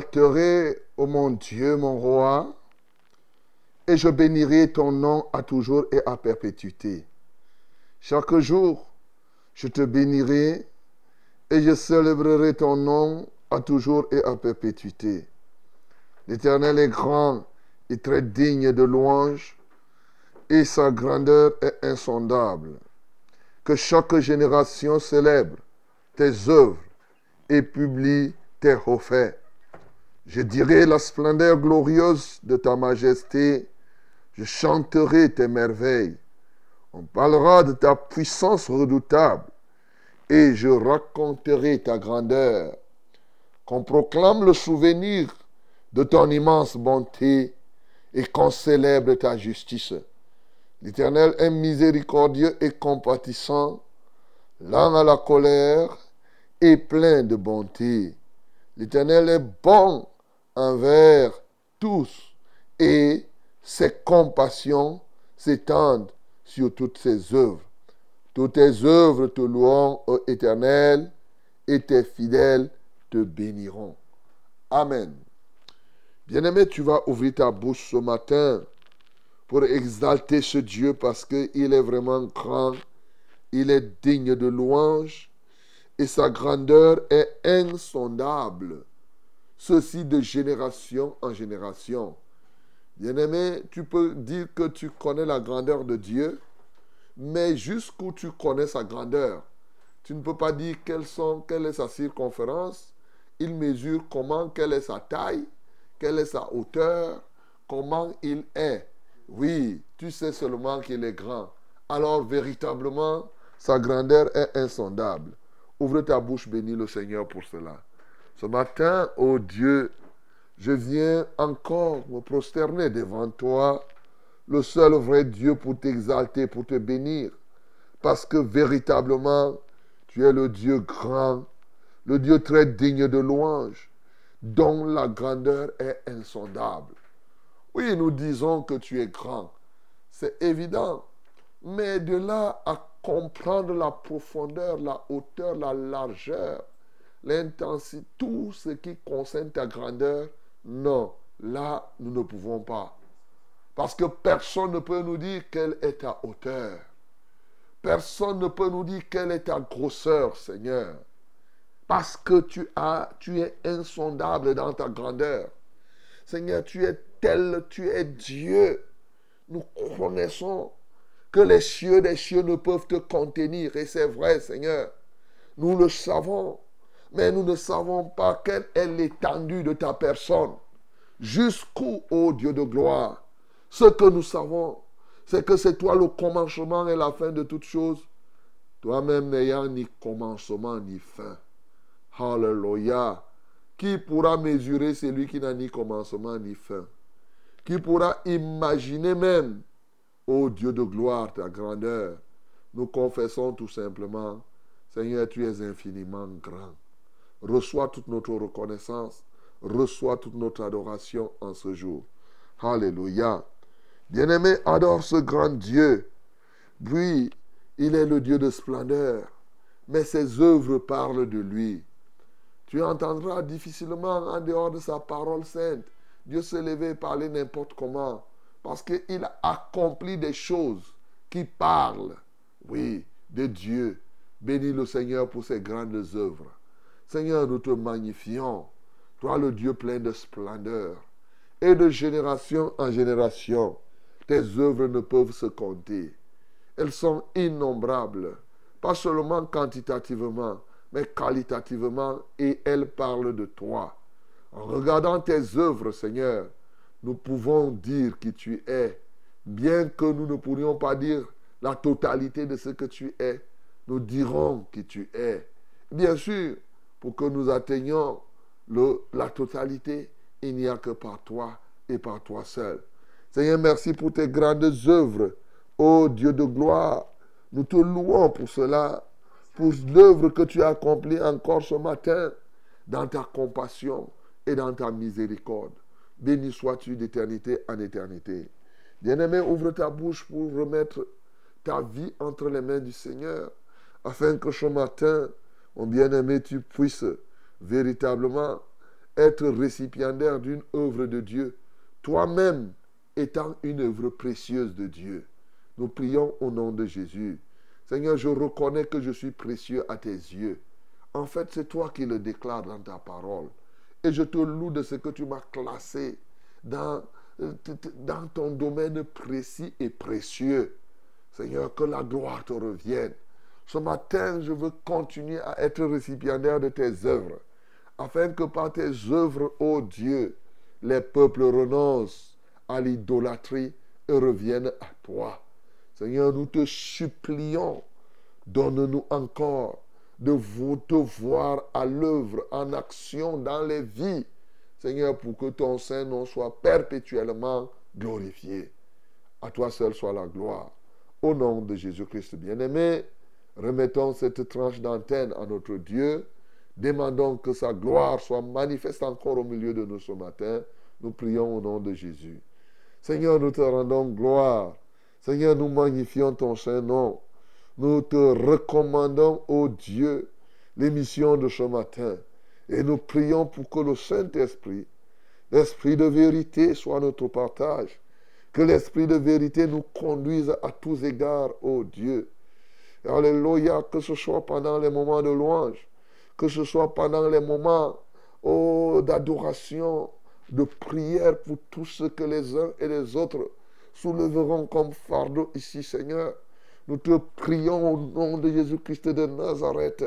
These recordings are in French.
T'exalterai, ô mon Dieu, mon roi, et je bénirai ton nom à toujours et à perpétuité. Chaque jour, je te bénirai et je célébrerai ton nom à toujours et à perpétuité. L'Éternel est grand et très digne de louange, et sa grandeur est insondable. Que chaque génération célèbre tes œuvres et publie tes hauts faits. Je dirai la splendeur glorieuse de ta majesté. Je chanterai tes merveilles. On parlera de ta puissance redoutable et je raconterai ta grandeur. Qu'on proclame le souvenir de ton immense bonté et qu'on célèbre ta justice. L'Éternel est miséricordieux et compatissant, lent à la colère et plein de bonté. L'Éternel est bon envers tous et ses compassions s'étendent sur toutes ses œuvres. Toutes tes œuvres te loueront, ô Éternel, et tes fidèles te béniront. Amen. Bien-aimé, tu vas ouvrir ta bouche ce matin pour exalter ce Dieu parce qu'il est vraiment grand, il est digne de louange et sa grandeur est insondable ceci de génération en génération. Bien-aimé, tu peux dire que tu connais la grandeur de Dieu, mais jusqu'où tu connais sa grandeur? Tu ne peux pas dire quelles sont, quelle est sa circonférence, il mesure comment, quelle est sa taille, quelle est sa hauteur, comment il est. Oui, tu sais seulement qu'il est grand. Alors véritablement, sa grandeur est insondable. Ouvre ta bouche, bénis le Seigneur pour cela. Ce matin, ô Dieu, je viens encore me prosterner devant toi, le seul vrai Dieu pour t'exalter, pour te bénir, parce que véritablement, tu es le Dieu grand, le Dieu très digne de louange, dont la grandeur est insondable. Oui, nous disons que tu es grand, c'est évident, mais de là à comprendre la profondeur, la hauteur, la largeur, l'intensité, tout ce qui concerne ta grandeur, non, là, nous ne pouvons pas. Parce que personne ne peut nous dire quelle est ta hauteur. Personne ne peut nous dire quelle est ta grosseur, Seigneur. Parce que tu, as, tu es insondable dans ta grandeur. Seigneur, tu es tel, tu es Dieu. Nous connaissons que les cieux des cieux ne peuvent te contenir. Et c'est vrai, Seigneur. Nous le savons. Mais nous ne savons pas quelle est l'étendue de ta personne. Jusqu'où, ô Dieu de gloire. Ce que nous savons, c'est que c'est toi le commencement et la fin de toutes choses. Toi-même n'ayant ni commencement ni fin. Hallelujah. Qui pourra mesurer celui qui n'a ni commencement ni fin? Qui pourra imaginer même, ô Dieu de gloire, ta grandeur? Nous confessons tout simplement, Seigneur, tu es infiniment grand. Reçois toute notre reconnaissance, reçois toute notre adoration en ce jour. Alléluia. Bien-aimé, adore ce grand Dieu. Oui, il est le Dieu de splendeur, mais ses œuvres parlent de lui. Tu entendras difficilement en dehors de sa parole sainte Dieu se lever et parler n'importe comment, parce qu'il a accompli des choses qui parlent, oui, de Dieu. Bénis le Seigneur pour ses grandes œuvres. Seigneur, nous te magnifions. Toi, le Dieu plein de splendeur. Et de génération en génération, tes œuvres ne peuvent se compter. Elles sont innombrables, pas seulement quantitativement, mais qualitativement, et elles parlent de toi. En regardant tes œuvres, Seigneur, nous pouvons dire qui tu es, bien que nous ne pourrions pas dire la totalité de ce que tu es, nous dirons qui tu es. Bien sûr, pour que nous atteignions la totalité, il n'y a que par toi et par toi seul. Seigneur, merci pour tes grandes œuvres. Ô Dieu de gloire, nous te louons pour cela, pour l'œuvre que tu as accomplie encore ce matin dans ta compassion et dans ta miséricorde. Béni sois-tu d'éternité en éternité. Bien-aimé, ouvre ta bouche pour remettre ta vie entre les mains du Seigneur, afin que ce matin, mon bien-aimé, tu puisses véritablement être récipiendaire d'une œuvre de Dieu, toi-même étant une œuvre précieuse de Dieu. Nous prions au nom de Jésus. Seigneur, je reconnais que je suis précieux à tes yeux. En fait, c'est toi qui le déclares dans ta parole. Et je te loue de ce que tu m'as classé dans, dans ton domaine précis et précieux. Seigneur, que la gloire te revienne. Ce matin, je veux continuer à être récipiendaire de tes œuvres, afin que par tes œuvres, ô Dieu, les peuples renoncent à l'idolâtrie et reviennent à toi. Seigneur, nous te supplions, donne-nous encore de vous te voir à l'œuvre, en action dans les vies. Seigneur, pour que ton Saint-Nom soit perpétuellement glorifié. À toi seul soit la gloire. Au nom de Jésus-Christ bien-aimé, remettons cette tranche d'antenne à notre Dieu. Demandons que sa gloire soit manifeste encore au milieu de nous ce matin. Nous prions au nom de Jésus. Seigneur, nous te rendons gloire. Seigneur, nous magnifions ton Saint-Nom. Nous te recommandons, ô Dieu, l'émission de ce matin. Et nous prions pour que le Saint-Esprit, l'Esprit de vérité, soit notre partage. Que l'Esprit de vérité nous conduise à tous égards, ô Dieu. Alléluia, que ce soit pendant les moments de louange, que ce soit pendant les moments oh, d'adoration, de prière pour tout ce que les uns et les autres souleveront comme fardeau ici, Seigneur. Nous te prions au nom de Jésus-Christ de Nazareth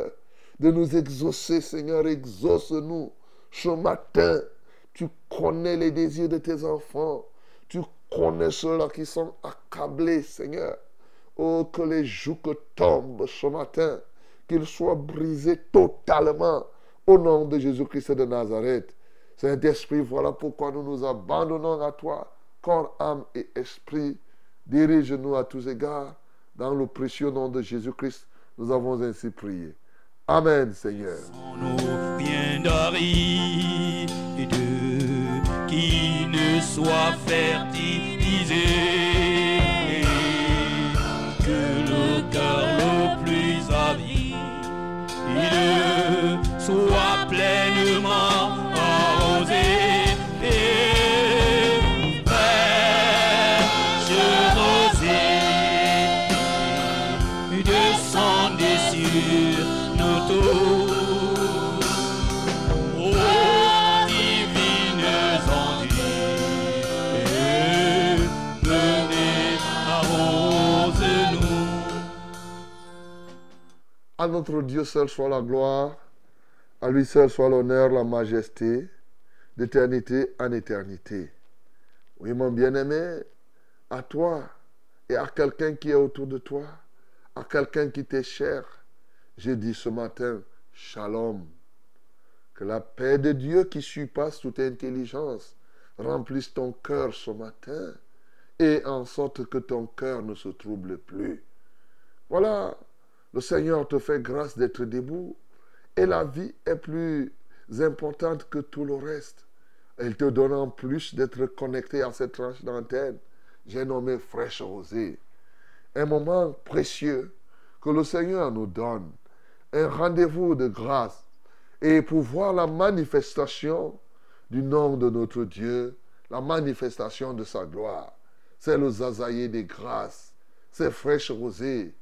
de nous exaucer, Seigneur. Exauce-nous ce matin. Tu connais les désirs de tes enfants. Tu connais ceux-là qui sont accablés, Seigneur. Oh, que les joues tombent ce matin, qu'ils soient brisés totalement au nom de Jésus-Christ de Nazareth. Saint-Esprit, voilà pourquoi nous nous abandonnons à toi, corps, âme et esprit. Dirige-nous à tous égards dans le précieux nom de Jésus-Christ, nous avons ainsi prié. Amen, Seigneur. Notre Dieu seul soit la gloire, à lui seul soit l'honneur, la majesté, d'éternité en éternité. Oui, mon bien-aimé, à toi et à quelqu'un qui est autour de toi, à quelqu'un qui t'est cher, j'ai dit ce matin, shalom. Que la paix de Dieu qui surpasse toute intelligence remplisse ton cœur ce matin et en sorte que ton cœur ne se trouble plus. Voilà, le Seigneur te fait grâce d'être debout et la vie est plus importante que tout le reste. Il te donne en plus d'être connecté à cette tranche d'antenne. J'ai nommé Fraîche Rosée. Un moment précieux que le Seigneur nous donne. Un rendez-vous de grâce. Et pour voir la manifestation du nom de notre Dieu, la manifestation de sa gloire. C'est le zazaïe des grâces. C'est Fraîche Rosée.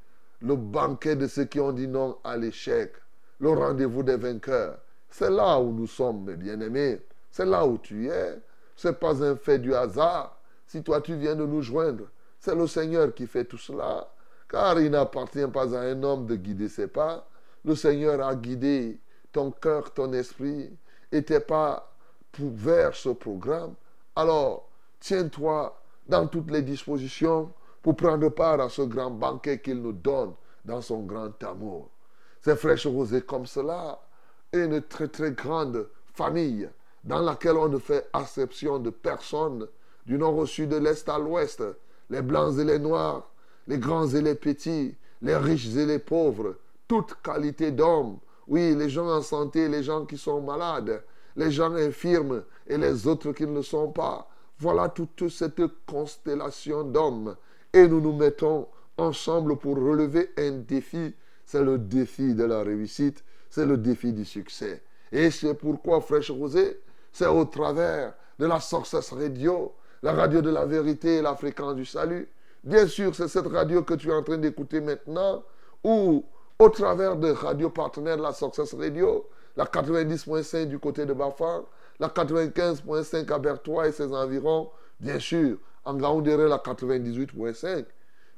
Le banquet de ceux qui ont dit non à l'échec. Le rendez-vous des vainqueurs. C'est là où nous sommes, mes bien-aimés. C'est là où tu es. Ce n'est pas un fait du hasard. Si toi tu viens de nous joindre, c'est le Seigneur qui fait tout cela. Car il n'appartient pas à un homme de guider ses pas. Le Seigneur a guidé ton cœur, ton esprit, et tes pas vers ce programme. Alors, tiens-toi dans toutes les dispositions pour prendre part à ce grand banquet qu'il nous donne dans son grand amour. C'est fraîche rosée comme cela, une très très grande famille dans laquelle on ne fait acception de personne, du nord au sud, de l'est à l'ouest, les blancs et les noirs, les grands et les petits, les riches et les pauvres, toute qualité d'hommes, oui, les gens en santé, les gens qui sont malades, les gens infirmes et les autres qui ne le sont pas. Voilà toute cette constellation d'hommes. Et nous nous mettons ensemble pour relever un défi. C'est le défi de la réussite, c'est le défi du succès. Et c'est pourquoi Fraîche Rosée, c'est au travers de la Success Radio, la radio de la vérité et la fréquence du salut. Bien sûr, c'est cette radio que tu es en train d'écouter maintenant, ou au travers de radio partenaires de la Success Radio, la 90.5 du côté de Bafar, la 95.5 à Bertois et ses environs, bien sûr, en Gaoundéré, la 98.5.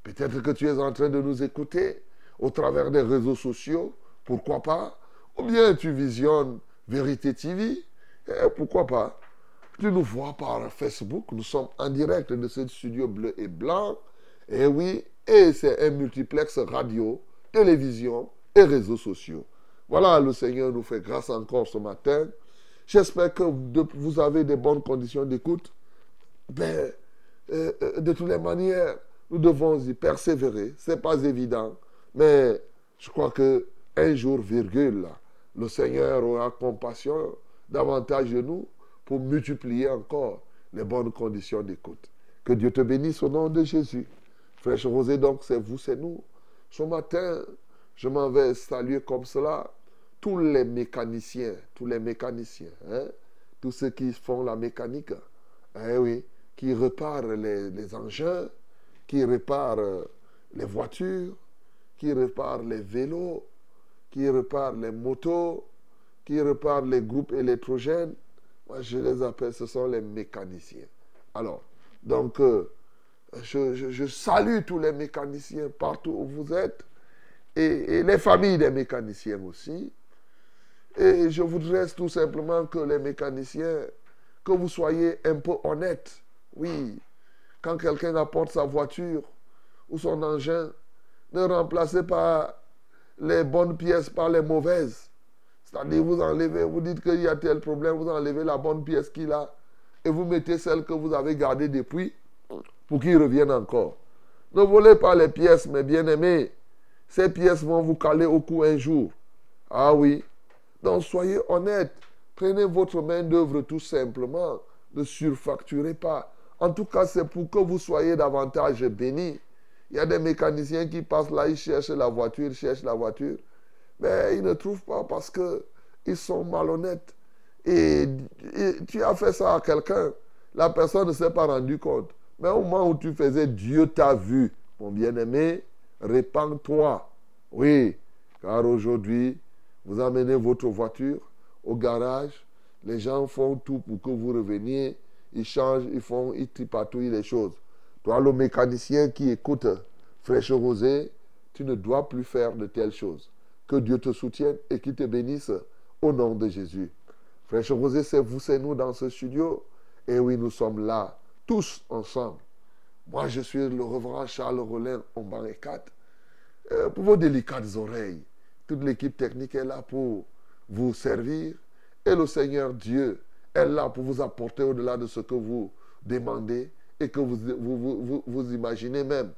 Peut-être que tu es en train de nous écouter au travers des réseaux sociaux, pourquoi pas? Ou bien tu visionnes Vérité TV, et pourquoi pas? Tu nous vois par Facebook, nous sommes en direct de ce studio bleu et blanc, et oui, et c'est un multiplex radio, télévision et réseaux sociaux. Voilà, le Seigneur nous fait grâce encore ce matin. J'espère que vous avez des bonnes conditions d'écoute. Ben, de toutes les manières, nous devons y persévérer. Ce n'est pas évident. Mais je crois que un jour, virgule, le Seigneur aura compassion davantage de nous pour multiplier encore les bonnes conditions d'écoute. Que Dieu te bénisse au nom de Jésus. Frère Rosé, donc, c'est vous, c'est nous. Ce matin, je m'en vais saluer comme cela tous les mécaniciens, tous les mécaniciens, hein, tous ceux qui font la mécanique, hein, oui, qui réparent les, engins, qui réparent les voitures, qui réparent les vélos, qui réparent les motos, qui réparent les groupes électrogènes. Moi, je les appelle, ce sont les mécaniciens. Alors, donc, euh, je, salue tous les mécaniciens partout où vous êtes et les familles des mécaniciens aussi. Et je voudrais tout simplement que les mécaniciens, que vous soyez un peu honnêtes. Oui, quand quelqu'un apporte sa voiture ou son engin, ne remplacez pas les bonnes pièces par les mauvaises. C'est-à-dire, vous enlevez, vous dites qu'il y a tel problème, vous enlevez la bonne pièce qu'il a et vous mettez celle que vous avez gardée depuis pour qu'il revienne encore. Ne volez pas les pièces, mes bien-aimés. Ces pièces vont vous caler au cou un jour. Ah oui, donc soyez honnête. Prenez votre main-d'œuvre tout simplement. Ne surfacturez pas. En tout cas, c'est pour que vous soyez davantage bénis. Il y a des mécaniciens qui passent là, ils cherchent la voiture, ils cherchent la voiture. Mais ils ne trouvent pas parce qu'ils sont malhonnêtes. Et, tu as fait ça à quelqu'un. La personne ne s'est pas rendu compte. Mais au moment où tu faisais, Dieu t'a vu. Mon bien-aimé, répands-toi. Oui, car aujourd'hui, vous amenez votre voiture au garage. Les gens font tout pour que vous reveniez. Ils changent, ils font, ils tripatouillent les choses. Toi, le mécanicien qui écoute Fraîche Rosée, tu ne dois plus faire de telles choses. Que Dieu te soutienne et qu'il te bénisse au nom de Jésus. Frère Rosé, c'est vous, c'est nous dans ce studio. Et oui, nous sommes là, tous ensemble. Moi, je suis le reverend Charles Rollin en banc 4. Euh, pour vos délicates oreilles, toute l'équipe technique est là pour vous servir. Et le Seigneur Dieu est là pour vous apporter au-delà de ce que vous demandez et que vous, vous, vous, imaginez même.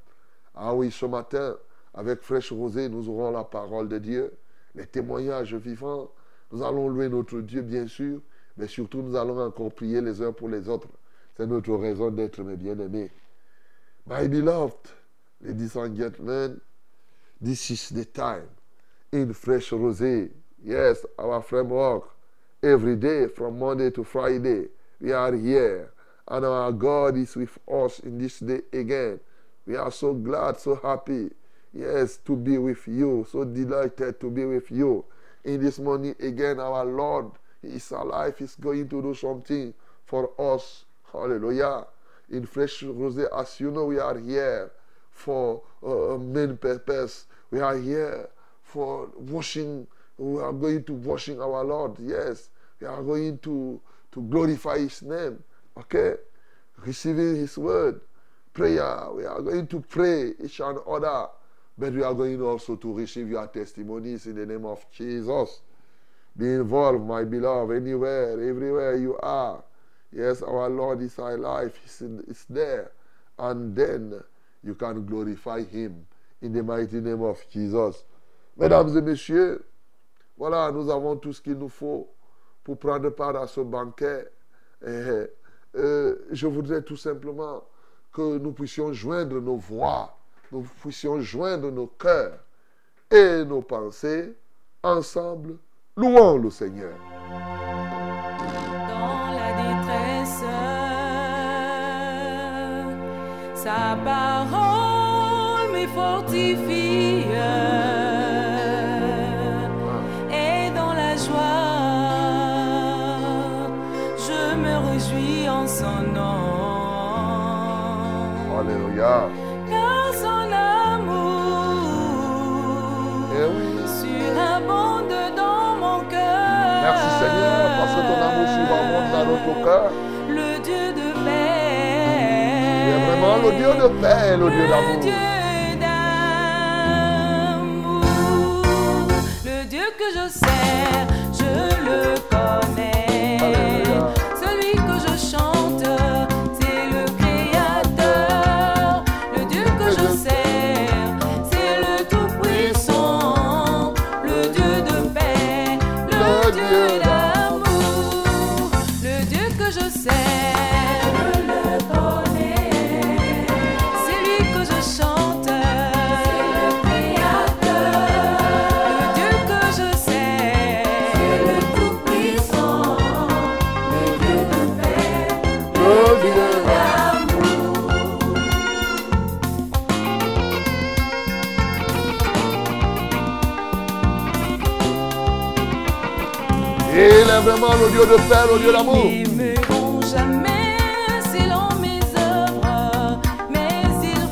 Ah oui, ce matin, avec Fraîche Rosée, nous aurons la parole de Dieu, les témoignages vivants. Nous allons louer notre Dieu, bien sûr, mais surtout nous allons encore prier les uns pour les autres. C'est notre raison d'être, mes bien-aimés. My beloved, ladies and gentlemen, this is the time in Fresh Rosé. Yes, our framework. Every day from Monday to Friday, we are here. And our God is with us in this day again. We are so glad, so happy, yes, to be with you. So delighted to be with you. In this morning again, our Lord is alive. He's going to do something for us. Hallelujah. In Fresh Rosé, as you know, we are here for a main purpose. We are here for washing we are going to washing our Lord. Yes. We are going to, to glorify His name. Okay? Receiving His word. Prayer. We are going to pray each and other. But we are going also to receive your testimonies in the name of Jesus. Be involved, my beloved, anywhere, everywhere you are. Yes, our Lord is alive. He's, in, there. And then you can glorify Him in the mighty name of Jesus. Mesdames et messieurs, Voilà, nous avons tout ce qu'il nous faut pour prendre part à ce banquet. Et, euh, je voudrais tout simplement que nous puissions joindre nos voix, nous puissions joindre nos cœurs et nos pensées ensemble. Louons le Seigneur. Dans la détresse, sa parole me fortifie. Alléluia. Car son amour Eh oui. surabonde dans mon cœur. Merci Seigneur parce que ton amour surabonde dans notre cœur. Le Dieu de paix. Vraiment le Dieu de paix le Dieu d'amour. Dieu d'amour. Le Dieu que je sers, je le connais.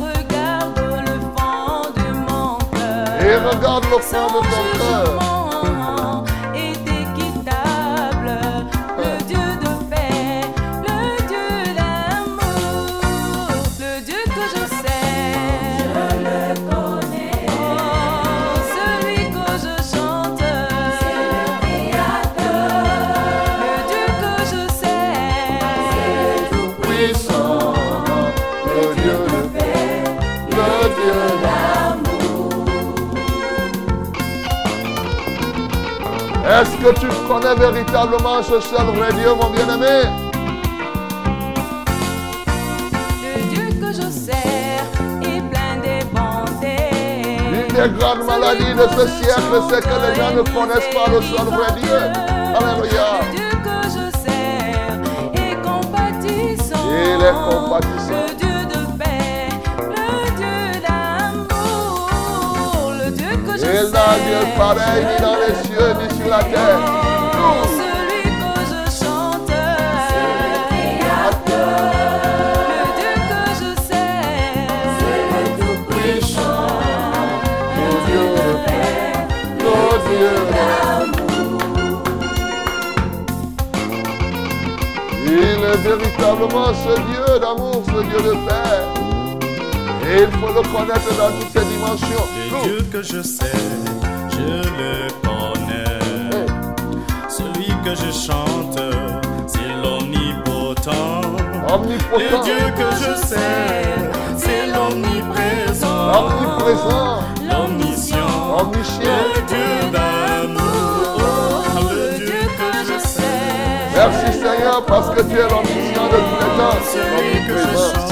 Regardent le fond de mon cœur. Et regarde le fond de ton cœur. Que tu connais véritablement ce seul vrai Dieu, mon bien-aimé Le Dieu que je sers est plein de bonté. L'une des grandes maladies de ce siècle, c'est que les gens ne connaissent pas le seul vrai Dieu. Alléluia. Le Dieu que je sers est compatissant. Il est compatissant. Le Dieu de paix, le Dieu d'amour. Le Dieu que je Il sers. n'a Dieu pareil ni dans les la terre. Celui que je chante. C'est le Créateur. Le Dieu que je sers. C'est le Tout-Puissant. Le Dieu de paix. Le Il est véritablement ce Dieu d'amour, ce Dieu de paix. Et il faut le connaître dans toutes ses dimensions. Le Dieu que je sais, je le que je chante, c'est l'omnipotent. Le Dieu que je sais, c'est l'omniprésent. omniprésent, L'omniscient. omniscient. Le Dieu d'amour. Le Dieu que je sais. Merci Seigneur parce que tu es l'omniscient de tous les temps. Celui que je chante.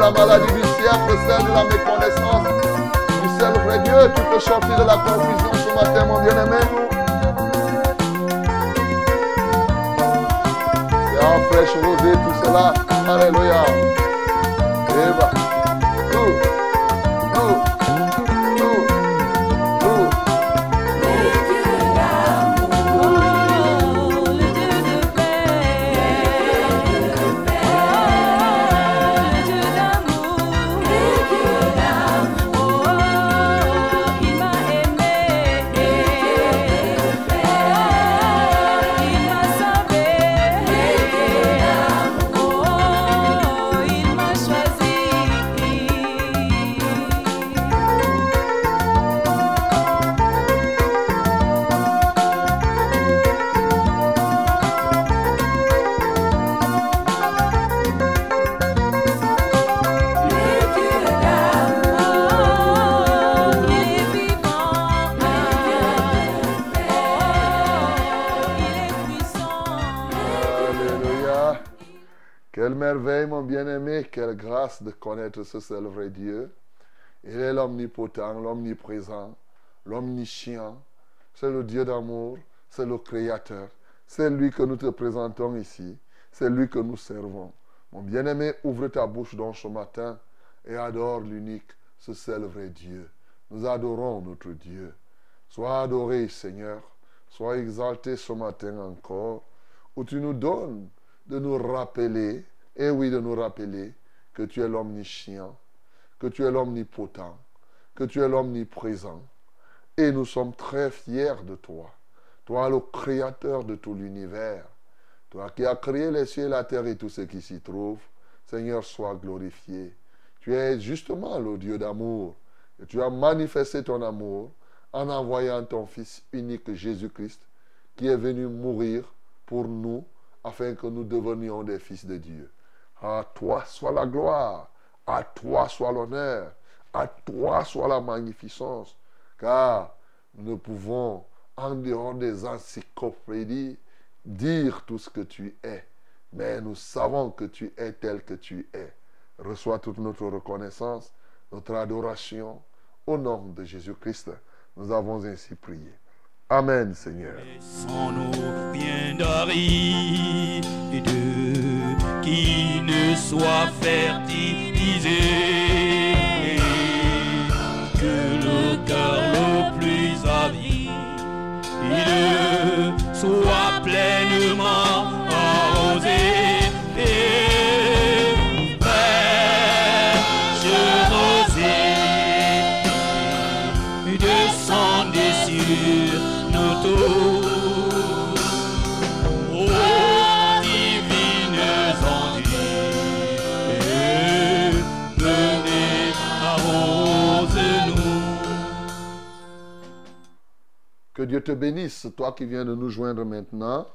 La maladie du siècle, celle de la méconnaissance. Du seul vrai Dieu, tu peux sortir de la confusion ce matin, mon bien-aimé. C'est en fraîche rosée tout cela. Alléluia. De connaître ce seul vrai Dieu. Il est l'omnipotent, l'omniprésent, l'omniscient. C'est le Dieu d'amour, c'est le Créateur. C'est lui que nous te présentons ici. C'est lui que nous servons. Mon bien-aimé, ouvre ta bouche donc ce matin et adore l'unique, ce seul vrai Dieu. Nous adorons notre Dieu. Sois adoré, Seigneur. Sois exalté ce matin encore, où tu nous donnes de nous rappeler, et oui, de nous rappeler que tu es l'omniscient, que tu es l'omnipotent, que tu es l'omniprésent. Et nous sommes très fiers de toi. Toi, le créateur de tout l'univers. Toi qui as créé les cieux, la terre et tout ce qui s'y trouve. Seigneur, sois glorifié. Tu es justement le Dieu d'amour. Et tu as manifesté ton amour en envoyant ton Fils unique Jésus-Christ, qui est venu mourir pour nous, afin que nous devenions des fils de Dieu. À toi soit la gloire, à toi soit l'honneur, à toi soit la magnificence, car nous pouvons, en dehors des encyclopédies, dire tout ce que tu es, mais nous savons que tu es tel que tu es. Reçois toute notre reconnaissance, notre adoration, au nom de Jésus-Christ. Nous avons ainsi prié. Amen, Seigneur. Sans nos bien ne soient fertilisés, que le cœur le plus avide soit pleinement Dieu te bénisse, toi qui viens de nous joindre maintenant.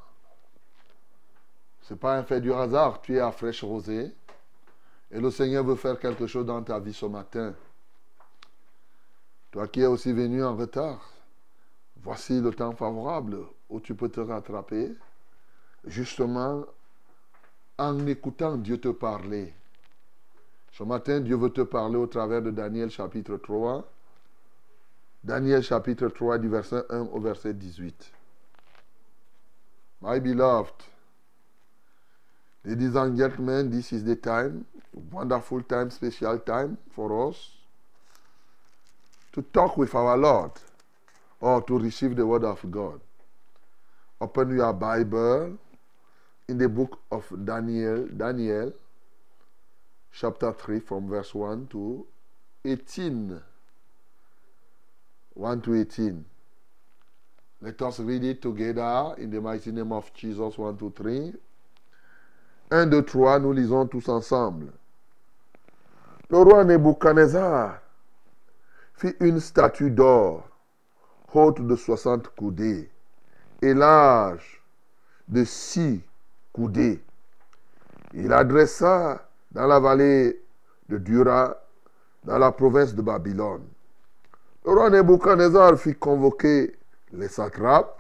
Ce n'est pas un fait du hasard, tu es à fraîche rosée. Et le Seigneur veut faire quelque chose dans ta vie ce matin. Toi qui es aussi venu en retard, voici le temps favorable où tu peux te rattraper, justement en écoutant Dieu te parler. Ce matin, Dieu veut te parler au travers de Daniel chapitre 3. Daniel chapitre 3 du verset 1 au verset 18. My beloved, ladies and gentlemen, this is the time, wonderful time, special time for us to talk with our Lord or to receive the word of God. Open your Bible in the book of Daniel, Daniel, chapter 3, from verse 1 to 18. 1 to 18. Let us read it together in the mighty name of Jesus. 1, 2, 3. 1, 2, 3, nous lisons tous ensemble. Le roi Nebuchadnezzar fit une statue d'or, haute de 60 coudées et large de 6 coudées. Il adressa dans la vallée de Dura, dans la province de Babylone. Le roi Nebuchadnezzar fit convoquer les satrapes,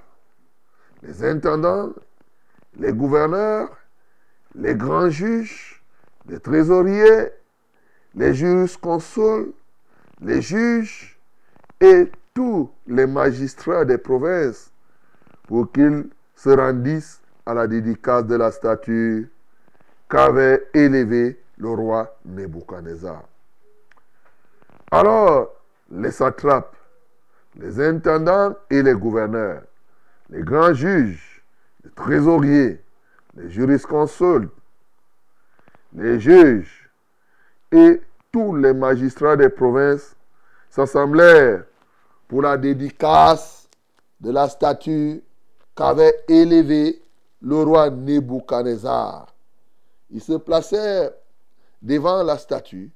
les intendants, les gouverneurs, les grands juges, les trésoriers, les jurisconsuls, les juges et tous les magistrats des provinces pour qu'ils se rendissent à la dédicace de la statue qu'avait élevée le roi Nebuchadnezzar. Alors, les satrapes, les intendants et les gouverneurs, les grands juges, les trésoriers, les jurisconsultes, les juges et tous les magistrats des provinces s'assemblèrent pour la dédicace de la statue qu'avait élevée le roi Nebuchadnezzar. Ils se placèrent devant la statue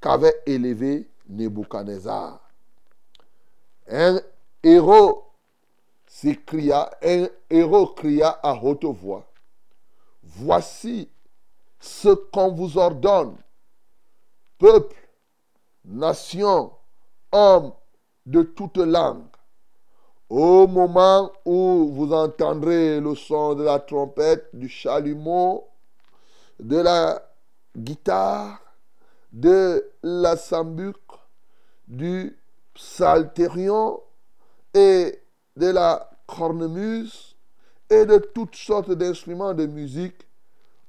qu'avait élevée Nebuchadnezzar. Un héros s'écria, un héros cria à haute voix, Voici ce qu'on vous ordonne, peuple, nation, hommes de toute langue. Au moment où vous entendrez le son de la trompette, du chalumeau, de la guitare, de la sambuc, du psalterion et de la cornemuse et de toutes sortes d'instruments de musique,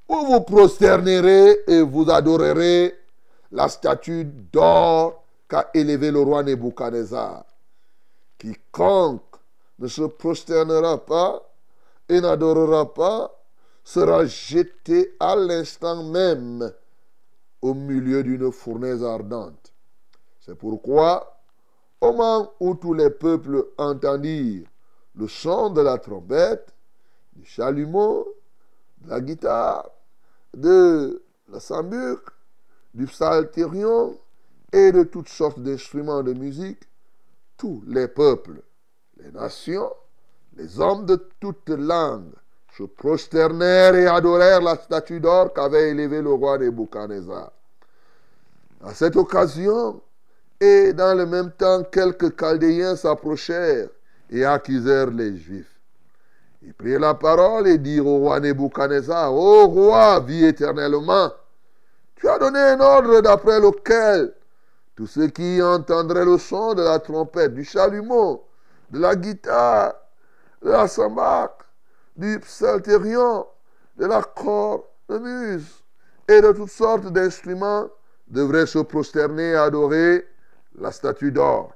vous vous prosternerez et vous adorerez la statue d'or qu'a élevée le roi Nebuchadnezzar. Quiconque ne se prosternera pas et n'adorera pas sera jeté à l'instant même au milieu d'une fournaise ardente. C'est pourquoi, au moment où tous les peuples entendirent le son de la trompette, du chalumeau, de la guitare, de la sambuc, du psalterion et de toutes sortes d'instruments de musique, tous les peuples, les nations, les hommes de toutes langues se prosternèrent et adorèrent la statue d'or qu'avait élevée le roi Nebuchadnezzar. À cette occasion, et dans le même temps, quelques Chaldéens s'approchèrent et accusèrent les Juifs. Ils prirent la parole et dirent au roi Nebuchadnezzar, Ô roi, vis éternellement, tu as donné un ordre d'après lequel tous ceux qui entendraient le son de la trompette, du chalumeau, de la guitare, de la sambac, du psalterion, de la cornemuse et de toutes sortes d'instruments devraient se prosterner et adorer la statue d'or,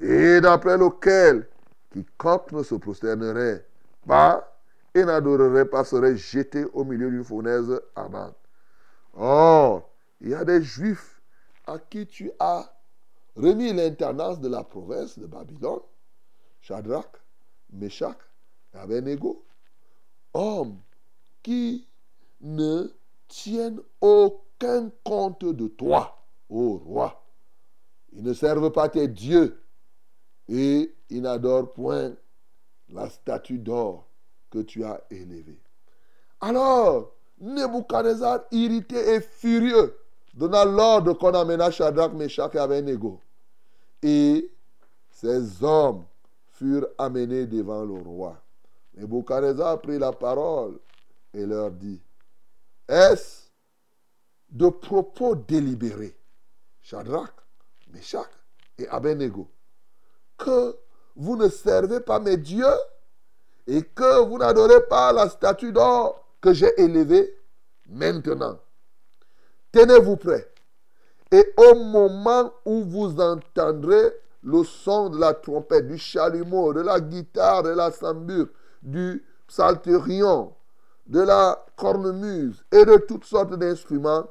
et d'après lequel quiconque ne se prosternerait pas et n'adorerait pas serait jeté au milieu d'une fournaise ardente. Or, il y a des juifs à qui tu as remis l'intendance de la province de Babylone, Shadrach, Meshach et hommes qui ne tiennent aucun compte de toi, ô roi. Ils ne servent pas tes dieux et ils n'adorent point la statue d'or que tu as élevée. Alors, Nebuchadnezzar, irrité et furieux, donna l'ordre qu'on amena Shadrach, Meshach et Abednego. Et ces hommes furent amenés devant le roi. Nebuchadnezzar prit la parole et leur dit, est-ce de propos délibérés, Shadrach, Meshach et Abednego, que vous ne servez pas mes dieux et que vous n'adorez pas la statue d'or que j'ai élevée maintenant. Tenez-vous prêts. Et au moment où vous entendrez le son de la trompette, du chalumeau, de la guitare, de la sambure, du psalterion, de la cornemuse et de toutes sortes d'instruments,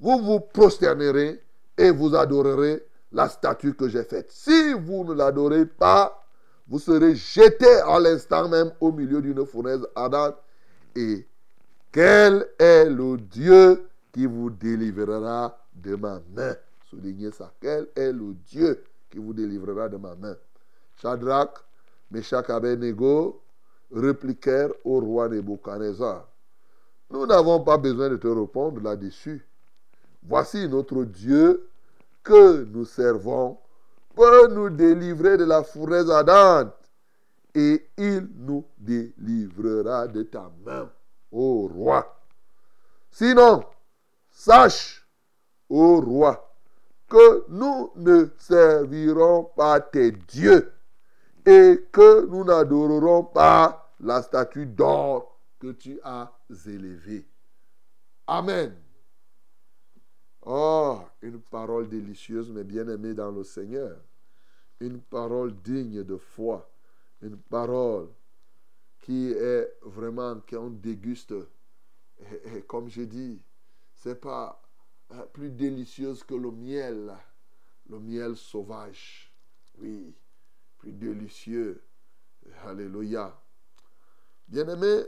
vous vous prosternerez et vous adorerez la statue que j'ai faite. Si vous ne l'adorez pas, vous serez jeté à l'instant même au milieu d'une fournaise ardente. Et quel est le Dieu qui vous délivrera de ma main? Soulignez ça. Quel est le Dieu qui vous délivrera de ma main? Shadrach, Meshach, Abednego répliquèrent au roi Nebuchadnezzar. Nous n'avons pas besoin de te répondre là-dessus. Voici notre Dieu que nous servons peut nous délivrer de la fournaise ardente et il nous délivrera de ta main, ô roi. Sinon, sache, ô roi, que nous ne servirons pas tes dieux et que nous n'adorerons pas la statue d'or que tu as élevée. Amen. Oh, une parole délicieuse, mais bien aimée dans le Seigneur. Une parole digne de foi. Une parole qui est vraiment, qu'on déguste. Et, comme je dis, c'est pas euh, plus délicieuse que le miel. Le miel sauvage. Oui, plus délicieux. Alléluia. Bien-aimé,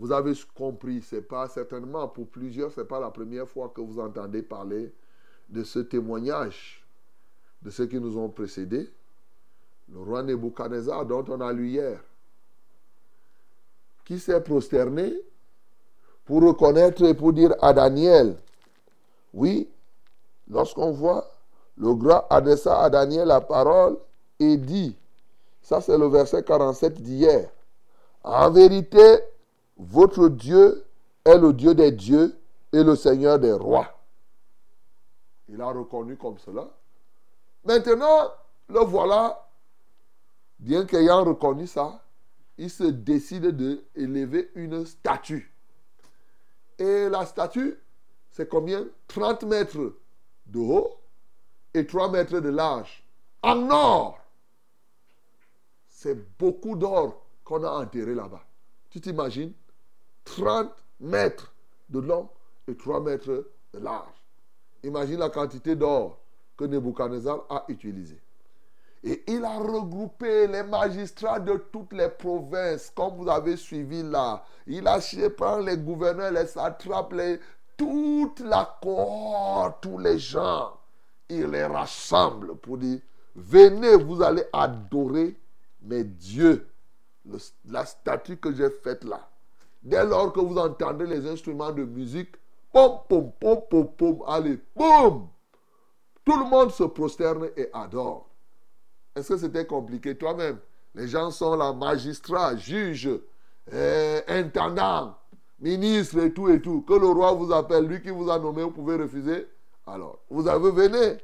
vous avez compris, c'est pas certainement pour plusieurs, c'est pas la première fois que vous entendez parler de ce témoignage de ceux qui nous ont précédés. Le roi Nebuchadnezzar dont on a lu hier, qui s'est prosterné pour reconnaître et pour dire à Daniel, oui, lorsqu'on voit le grand adressa à Daniel la parole et dit, ça c'est le verset 47 d'hier, en vérité, votre Dieu est le Dieu des dieux et le Seigneur des rois. Il a reconnu comme cela. Maintenant, le voilà, bien qu'ayant reconnu ça, il se décide d'élever une statue. Et la statue, c'est combien? 30 mètres de haut et 3 mètres de large. En or. C'est beaucoup d'or qu'on a enterré là-bas. Tu t'imagines? 30 mètres de long et 3 mètres de large. Imagine la quantité d'or que Nebuchadnezzar a utilisé. Et il a regroupé les magistrats de toutes les provinces, comme vous avez suivi là. Il a par les gouverneurs, les satrapes, toute la cohorte, tous les gens. Il les rassemble pour dire, venez, vous allez adorer mes dieux, la statue que j'ai faite là. Dès lors que vous entendez les instruments de musique, pom, pom, pom, pom, pom, allez, boum, tout le monde se prosterne et adore. Est-ce que c'était compliqué toi-même? Les gens sont là, magistrats, juges, euh, intendants, ministres et tout et tout. Que le roi vous appelle, lui qui vous a nommé, vous pouvez refuser? Alors, vous avez venu.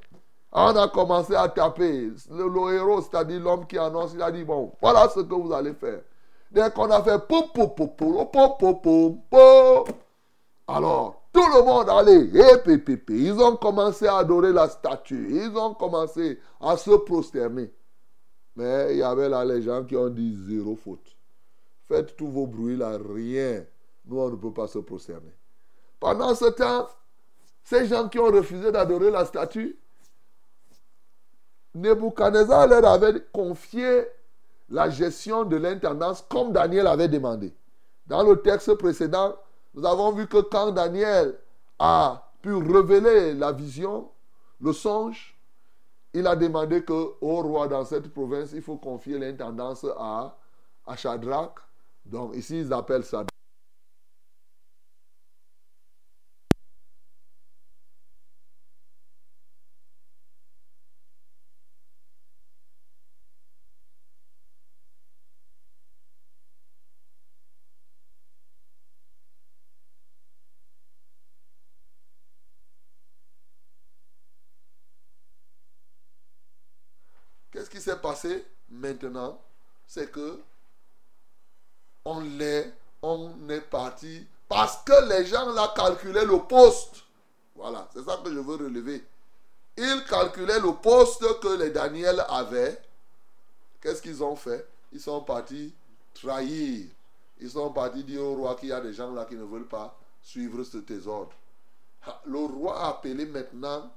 On a commencé à taper. Le héros, c'est-à-dire l'homme qui annonce, il a dit, bon, voilà ce que vous allez faire. Dès qu'on a fait pop, pop, pop, pop, pop, pop, alors tout le monde allait, eh, et ils ont commencé à adorer la statue, ils ont commencé à se prosterner. Mais il y avait là les gens qui ont dit zéro faute. Faites tous vos bruits là, rien. Nous, on ne peut pas se prosterner. Pendant ce temps, ces gens qui ont refusé d'adorer la statue, Nebuchadnezzar leur avait confié la gestion de l'intendance comme Daniel avait demandé. Dans le texte précédent, nous avons vu que quand Daniel a pu révéler la vision, le songe, il a demandé que au roi dans cette province, il faut confier l'intendance à, à Shadrach. Donc ici, ils appellent ça maintenant C'est que on l'est, on est parti parce que les gens là calculaient le poste. Voilà, c'est ça que je veux relever. Ils calculaient le poste que les Daniel avaient. Qu'est-ce qu'ils ont fait? Ils sont partis trahir. Ils sont partis dire au roi qu'il y a des gens là qui ne veulent pas suivre ce. Ah, Le roi a appelé maintenant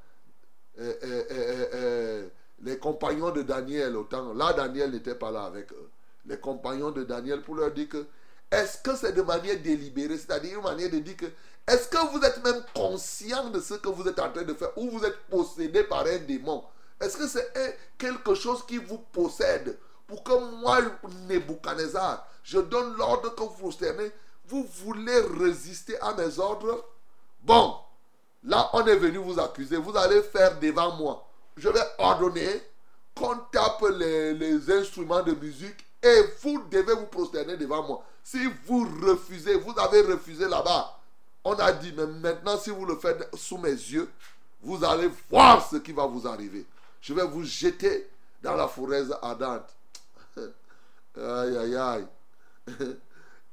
euh, euh, euh, euh, les compagnons de Daniel au temps. Là, Daniel n'était pas là avec eux. Les compagnons de Daniel pour leur dire que est-ce que c'est de manière délibérée, c'est-à-dire une manière de dire que est-ce que vous êtes même conscient de ce que vous êtes en train de faire ou vous êtes possédé par un démon? Est-ce que c'est quelque chose qui vous possède? Pour que moi, Nebuchadnezzar, je donne l'ordre que vous prosternez Vous voulez résister à mes ordres? Bon, là, on est venu vous accuser. Vous allez faire devant moi. Je vais ordonner qu'on tape les, instruments de musique et vous devez vous prosterner devant moi. Si vous refusez, vous avez refusé là-bas. On a dit, mais maintenant, si vous le faites sous mes yeux, vous allez voir ce qui va vous arriver. Je vais vous jeter dans la fournaise ardente. aïe, aïe, aïe.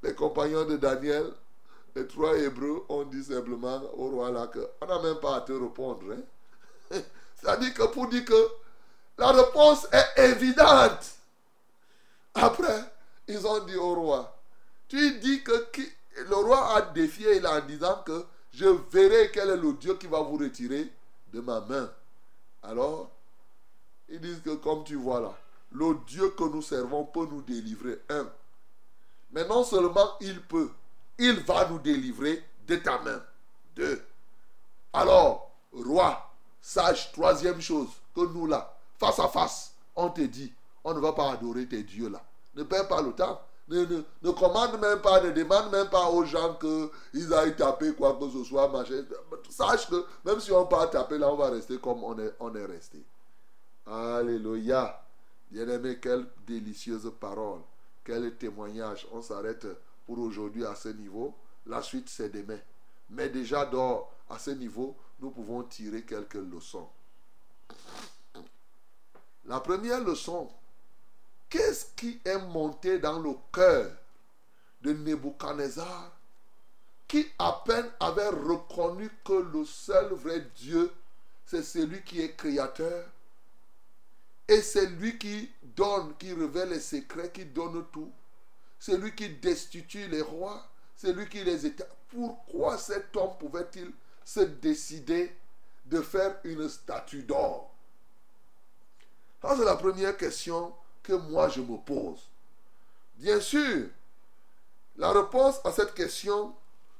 Les compagnons de Daniel, les trois Hébreux, ont dit simplement au roi là que on n'a même pas à te répondre. hein. C'est-à-dire que pour dire que la réponse est évidente. Après, ils ont dit au roi, tu dis que qui- le roi a défié il en disant que je verrai quel est le Dieu qui va vous retirer de ma main. Alors, ils disent que comme tu vois là, le Dieu que nous servons peut nous délivrer. Un. Mais non seulement il peut, il va nous délivrer de ta main. Deux. Alors, roi, sache, troisième chose, que nous là, face à face, on te dit, on ne va pas adorer tes dieux là. Ne perds pas le temps. Ne, ne, ne commande même pas, ne demande même pas aux gens qu'ils aillent taper quoi que ce soit. Sache que même si on part taper là, on va rester comme on est, on est resté. Alléluia. Bien-aimé, quelle délicieuse parole. Quel témoignage. On s'arrête pour aujourd'hui à ce niveau. La suite, c'est demain. Mais déjà, dans, à ce niveau, nous pouvons tirer quelques leçons. La première leçon, qu'est-ce qui est monté dans le cœur de Nebuchadnezzar qui à peine avait reconnu que le seul vrai Dieu, c'est celui qui est créateur? Et c'est lui qui donne, qui révèle les secrets, qui donne tout. C'est lui qui destitue les rois, c'est lui qui les établit. Pourquoi cet homme pouvait-il se décider de faire une statue d'or Ça, c'est la première question que moi je me pose. Bien sûr, la réponse à cette question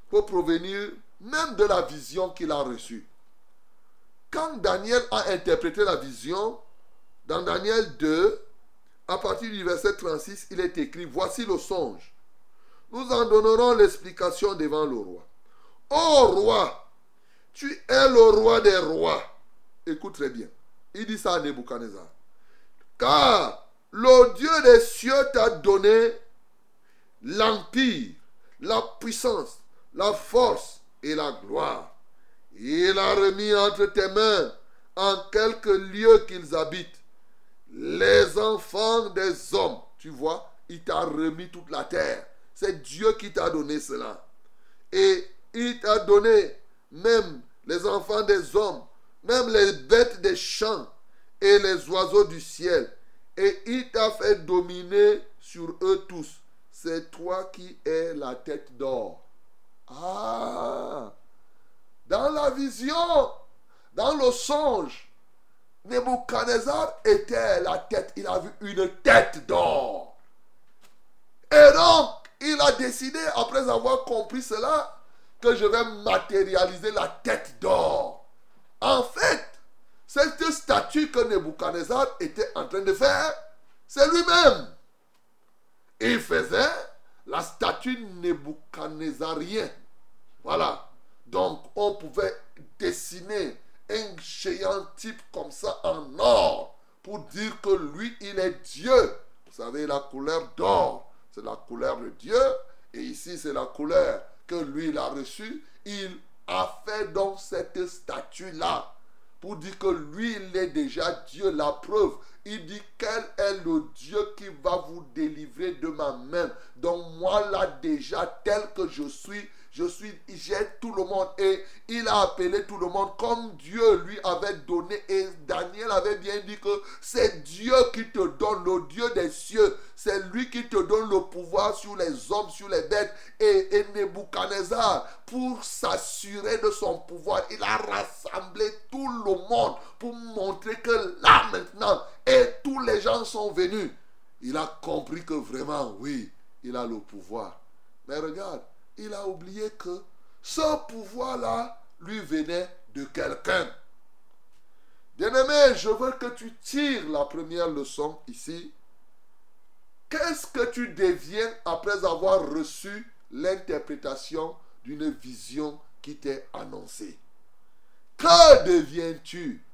peut provenir même de la vision qu'il a reçue. Quand Daniel a interprété la vision, dans Daniel 2, à partir du verset 36, il est écrit, voici le songe. Nous en donnerons l'explication devant le roi. Ô roi, tu es le roi des rois. Écoute très bien. Il dit ça à Nebuchadnezzar. Car le Dieu des cieux t'a donné l'empire, la puissance, la force et la gloire. Il a remis entre tes mains, en quelques lieux qu'ils habitent, les enfants des hommes. Tu vois, il t'a remis toute la terre. C'est Dieu qui t'a donné cela. Et il t'a donné même les enfants des hommes, même les bêtes des champs et les oiseaux du ciel. Et il t'a fait dominer sur eux tous. C'est toi qui es la tête d'or. Ah Dans la vision, dans le songe, Nebuchadnezzar était la tête. Il a vu une tête d'or. Et donc, il a décidé, après avoir compris cela, que je vais matérialiser la tête d'or. En fait, cette statue que Nebuchadnezzar était en train de faire, c'est lui-même. Il faisait la statue nébuchadnezzarienne. Voilà. Donc, on pouvait dessiner un géant type comme ça en or pour dire que lui, il est Dieu. Vous savez, la couleur d'or, c'est la couleur de Dieu. Et ici, c'est la couleur que lui, il a. Il a fait donc cette statue-là pour dire que lui, il est déjà Dieu. La preuve, il dit quel est le Dieu qui va vous délivrer de ma main? Donc moi là déjà, tel que je suis, je suis, j'ai tout le monde. Et il a appelé tout le monde comme Dieu lui avait donné. Et Daniel avait bien dit que c'est Dieu qui te donne, le Dieu des cieux. C'est lui qui te donne le pouvoir sur les hommes, sur les bêtes. Et, et Nebuchadnezzar, pour s'assurer de son pouvoir, il a rassemblé tout le monde pour montrer que là maintenant, et tous les gens sont venus. Il a compris que vraiment, oui, il a le pouvoir. Mais regarde, il a oublié que ce pouvoir-là lui venait de quelqu'un. Bien-aimé, je veux que tu tires la première leçon ici. Qu'est-ce que tu deviens après avoir reçu l'interprétation d'une vision qui t'est annoncée? Que deviens-tu?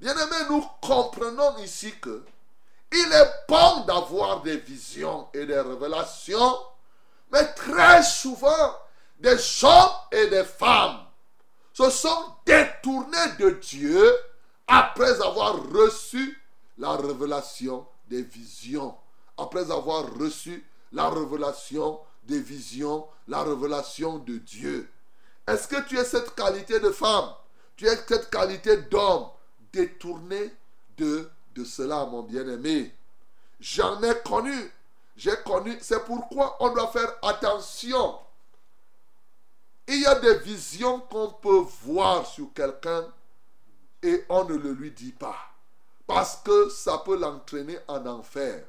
Bien-aimé, nous comprenons ici que il est bon d'avoir des visions et des révélations, mais très souvent, des hommes et des femmes se sont détournés de Dieu après avoir reçu la révélation des visions, après avoir reçu la révélation des visions, la révélation de Dieu. Est-ce que tu es cette qualité de femme? Tu es cette qualité d'homme? Détourné de, de cela, mon bien-aimé J'en ai connu. J'ai connu. C'est pourquoi on doit faire attention. Il y a des visions qu'on peut voir sur quelqu'un et on ne le lui dit pas. Parce que ça peut l'entraîner en enfer.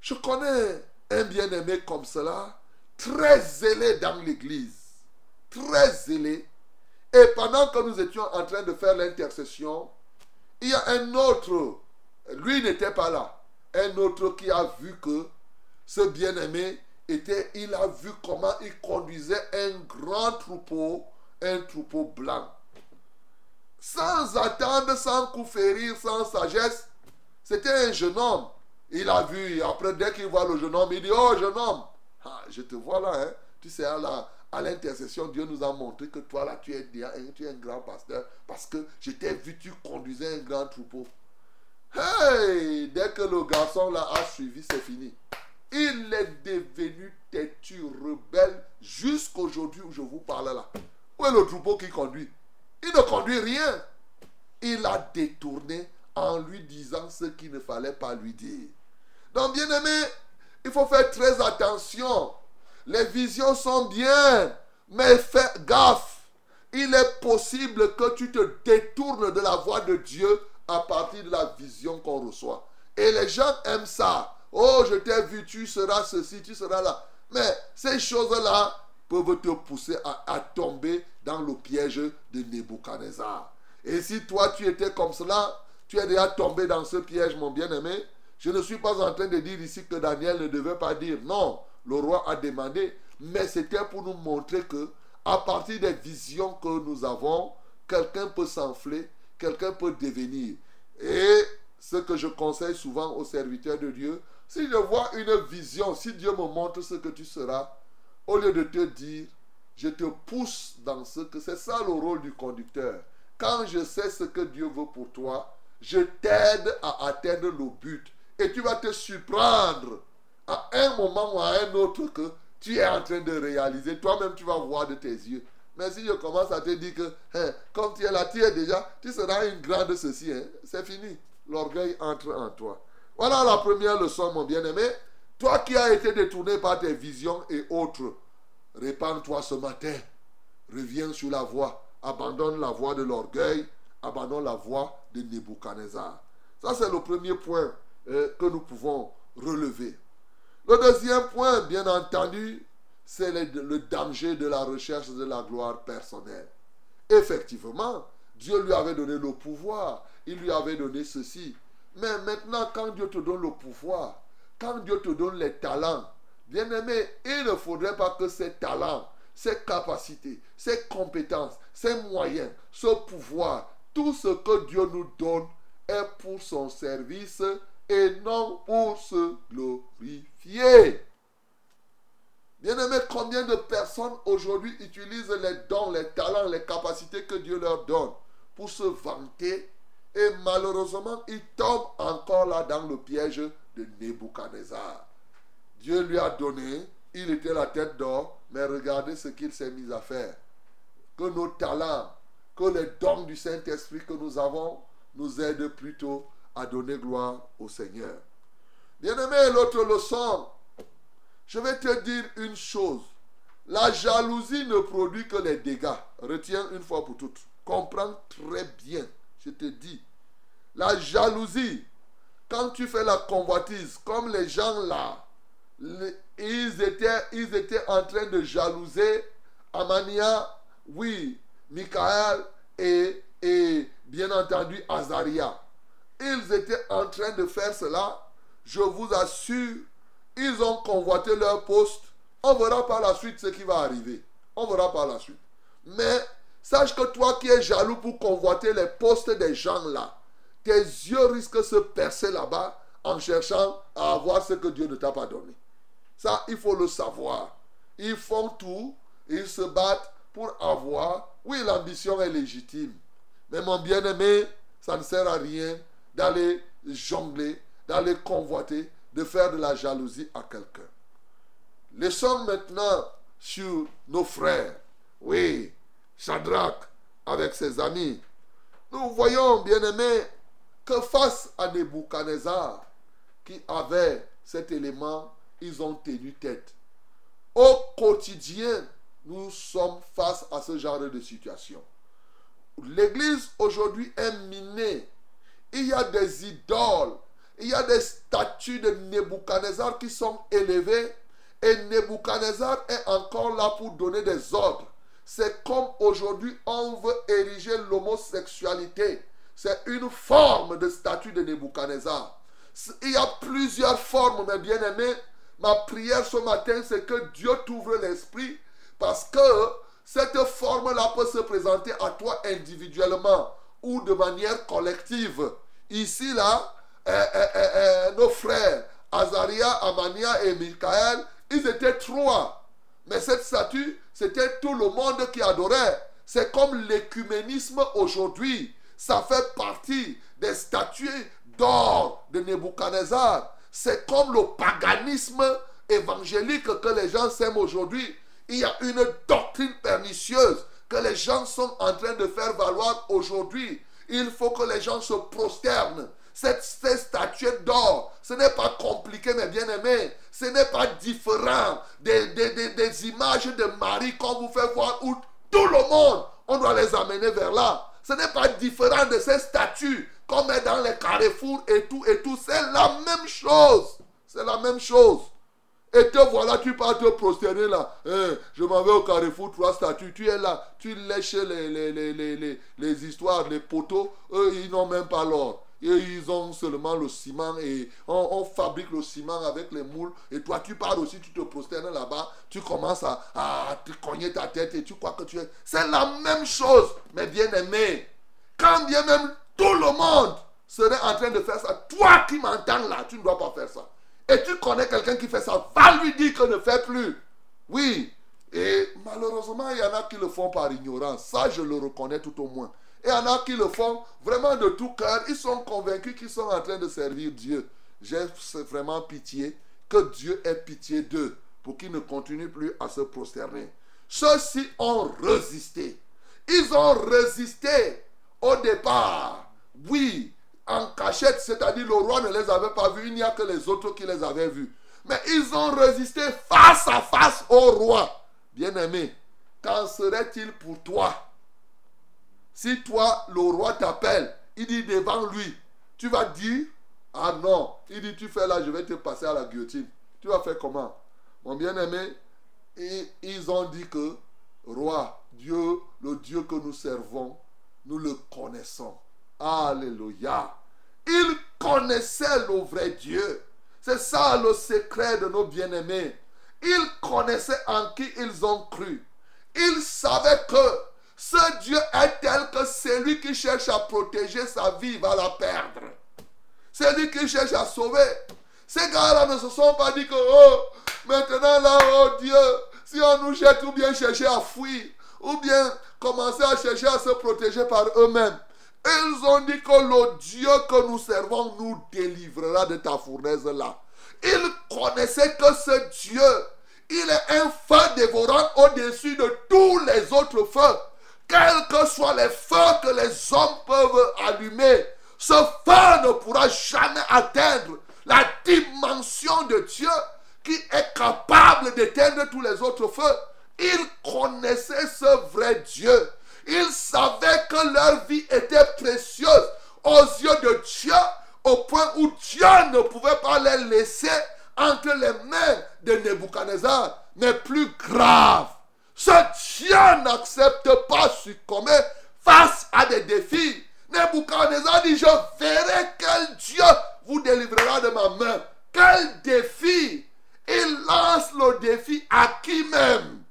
Je connais un bien-aimé comme cela, très zélé dans l'église. Très zélé. Et pendant que nous étions en train de faire l'intercession, il y a un autre, lui n'était pas là, un autre qui a vu que ce bien-aimé était, il a vu comment il conduisait un grand troupeau, un troupeau blanc. Sans attendre, sans coup férir, sans sagesse, c'était un jeune homme. Il a vu, après, dès qu'il voit le jeune homme, il dit, oh jeune homme, ah, je te vois là, hein. tu sais, à l'intercession, Dieu nous a montré que toi là, tu es, tu es un grand pasteur, parce que je t'ai vu, tu conduisais un grand troupeau. Hey, dès que le garçon là a suivi, c'est fini. Il est devenu têtu, rebelle, jusqu'aujourd'hui où je vous parle là. Où est le troupeau qui conduit? Il ne conduit rien. Il a détourné en lui disant ce qu'il ne fallait pas lui dire. Donc, bien aimé, il faut faire très attention. Les visions sont bien, mais fais gaffe. Il est possible que tu te détournes de la voie de Dieu à partir de la vision qu'on reçoit. Et les gens aiment ça. Oh, je t'ai vu, tu seras ceci, tu seras là. Mais ces choses-là peuvent te pousser à, tomber dans le piège de Nebuchadnezzar. Et si toi, tu étais comme cela, tu es déjà tombé dans ce piège, mon bien-aimé. Je ne suis pas en train de dire ici que Daniel ne devait pas dire. Non, le roi a demandé. Mais c'était pour nous montrer que, à partir des visions que nous avons, quelqu'un peut s'enfler, quelqu'un peut devenir. Et ce que je conseille souvent aux serviteurs de Dieu, si je vois une vision, si Dieu me montre ce que tu seras, au lieu de te dire, je te pousse dans ce que c'est ça le rôle du conducteur. Quand je sais ce que Dieu veut pour toi, je t'aide à atteindre le but. Et tu vas te surprendre à un moment ou à un autre que tu es en train de réaliser. Toi-même, tu vas voir de tes yeux. Mais si je commence à te dire que, hein, comme tu es là, tu es déjà, tu seras une grande ceci, hein, c'est fini. L'orgueil entre en toi. Voilà la première leçon, mon bien-aimé. Toi qui as été détourné par tes visions et autres, répands-toi ce matin. Reviens sur la voie. Abandonne la voie de l'orgueil. Abandonne la voie de Nebuchadnezzar. Ça, c'est le premier point euh, que nous pouvons relever. Le deuxième point, bien entendu, c'est le, le, danger de la recherche de la gloire personnelle. Effectivement, Dieu lui avait donné le pouvoir, il lui avait donné ceci. Mais maintenant, quand Dieu te donne le pouvoir, quand Dieu te donne les talents, bien aimé, il ne faudrait pas que ces talents, ces capacités, ces compétences, ces moyens, ce pouvoir, tout ce que Dieu nous donne est pour son service et non pour se glorifier. Bien-aimé, combien de personnes aujourd'hui utilisent les dons, les talents, les capacités que Dieu leur donne pour se vanter. Et malheureusement, il tombe encore là dans le piège de Nebuchadnezzar. Dieu lui a donné, il était la tête d'or, mais regardez ce qu'il s'est mis à faire. Que nos talents, que les dons du Saint-Esprit que nous avons nous aident plutôt à donner gloire au Seigneur. Bien-aimé, l'autre leçon, je vais te dire une chose. La jalousie ne produit que les dégâts. Retiens une fois pour toutes. Comprends très bien. Je te dis. La jalousie, quand tu fais la convoitise, comme les gens là, les- ils, étaient, ils étaient en train de jalouser Amania, oui, Michael et, et bien entendu Azaria. Ils étaient en train de faire cela. Je vous assure, ils ont convoité leur poste. On verra par la suite ce qui va arriver. On verra par la suite. Mais sache que toi qui es jaloux pour convoiter les postes des gens là, tes yeux risquent de se percer là-bas en cherchant à avoir ce que Dieu ne t'a pas donné. Ça, il faut le savoir. Ils font tout, ils se battent pour avoir. Oui, l'ambition est légitime. Mais mon bien-aimé, ça ne sert à rien d'aller jongler, d'aller convoiter, de faire de la jalousie à quelqu'un. Laissons maintenant sur nos frères. Oui, Shadrach avec ses amis. Nous voyons, bien-aimés, que face à Nebuchadnezzar, qui avait cet élément, ils ont tenu tête. Au quotidien, nous sommes face à ce genre de situation. L'église aujourd'hui est minée. Il y a des idoles. Il y a des statues de Nebuchadnezzar qui sont élevées. Et Nebuchadnezzar est encore là pour donner des ordres. C'est comme aujourd'hui on veut ériger l'homosexualité. C'est une forme de statue de Nebuchadnezzar. Il y a plusieurs formes, mes bien-aimés. Ma prière ce matin, c'est que Dieu t'ouvre l'esprit parce que cette forme-là peut se présenter à toi individuellement ou de manière collective. Ici, là, euh, euh, euh, nos frères, Azaria, Amania et Michael, ils étaient trois. Mais cette statue, c'était tout le monde qui adorait. C'est comme l'écuménisme aujourd'hui. Ça fait partie des statues d'or de Nebuchadnezzar. C'est comme le paganisme évangélique que les gens s'aiment aujourd'hui. Il y a une doctrine pernicieuse que les gens sont en train de faire valoir aujourd'hui. Il faut que les gens se prosternent. Cette, cette statuette d'or, ce n'est pas compliqué, mes bien-aimés. Ce n'est pas différent des, des, des, des images de Marie qu'on vous fait voir où tout le monde, on doit les amener vers là. Ce n'est pas différent de ces statues qu'on met dans les carrefours et tout et tout. C'est la même chose. C'est la même chose. Et te voilà, tu pars te prosterner là. Hein, je m'en vais au carrefour, trois statues. Tu es là, tu lèches les, les, les, les, les histoires, les poteaux. Eux, ils n'ont même pas l'or. Et ils ont seulement le ciment et on, fabrique le ciment avec les moules. Et toi, tu pars aussi, tu te prosternes là-bas. Tu commences à, te cogner ta tête et tu crois que tu es. C'est la même chose, mes bien-aimés. Quand bien même tout le monde serait en train de faire ça, toi qui m'entends là, tu ne dois pas faire ça. Et tu connais quelqu'un qui fait ça, va lui dire que ne fait plus. Oui. Et malheureusement, il y en a qui le font par ignorance. Ça, je le reconnais tout au moins. Et il y en a qui le font vraiment de tout cœur. Ils sont convaincus qu'ils sont en train de servir Dieu. J'ai vraiment pitié que Dieu ait pitié d'eux pour qu'ils ne continuent plus à se prosterner. Ceux-ci ont résisté. Ils ont résisté au départ. Oui, en cachette, c'est-à-dire le roi ne les avait pas vus, il n'y a que les autres qui les avaient vus. Mais ils ont résisté face à face au roi. Bien-aimé, qu'en serait-il pour toi? Si toi, le roi t'appelle, il dit devant lui, tu vas dire, ah non, il dit, tu fais là, je vais te passer à la guillotine. Tu vas faire comment? Mon bien-aimé, ils ont dit que, roi, Dieu, le Dieu que nous servons, nous le connaissons. Alléluia. Ils connaissaient le vrai Dieu. C'est ça le secret de nos bien-aimés. Ils connaissaient en qui ils ont cru. Ils savaient que ce Dieu est tel que celui qui cherche à protéger sa vie va la perdre. Celui qui cherche à sauver. Ces gars-là ne se sont pas dit que, oh, maintenant là, oh Dieu, si on nous jette ou bien chercher à fuir, ou bien commencer à chercher à se protéger par eux-mêmes. Ils ont dit que le Dieu que nous servons nous délivrera de ta fournaise là. Ils connaissaient que ce Dieu, il est un feu dévorant au-dessus de tous les autres feux. Quels que soient les feux que les hommes peuvent allumer, ce feu ne pourra jamais atteindre la dimension de Dieu qui est capable d'éteindre tous les autres feux. Ils connaissaient ce vrai Dieu. Ils savaient que leur vie était précieuse aux yeux de Dieu au point où Dieu ne pouvait pas les laisser entre les mains de Nebuchadnezzar. Mais plus grave, ce Dieu n'accepte pas succomber face à des défis. Nebuchadnezzar dit, je verrai quel Dieu vous délivrera de ma main. Quel défi Il lance le défi à qui même?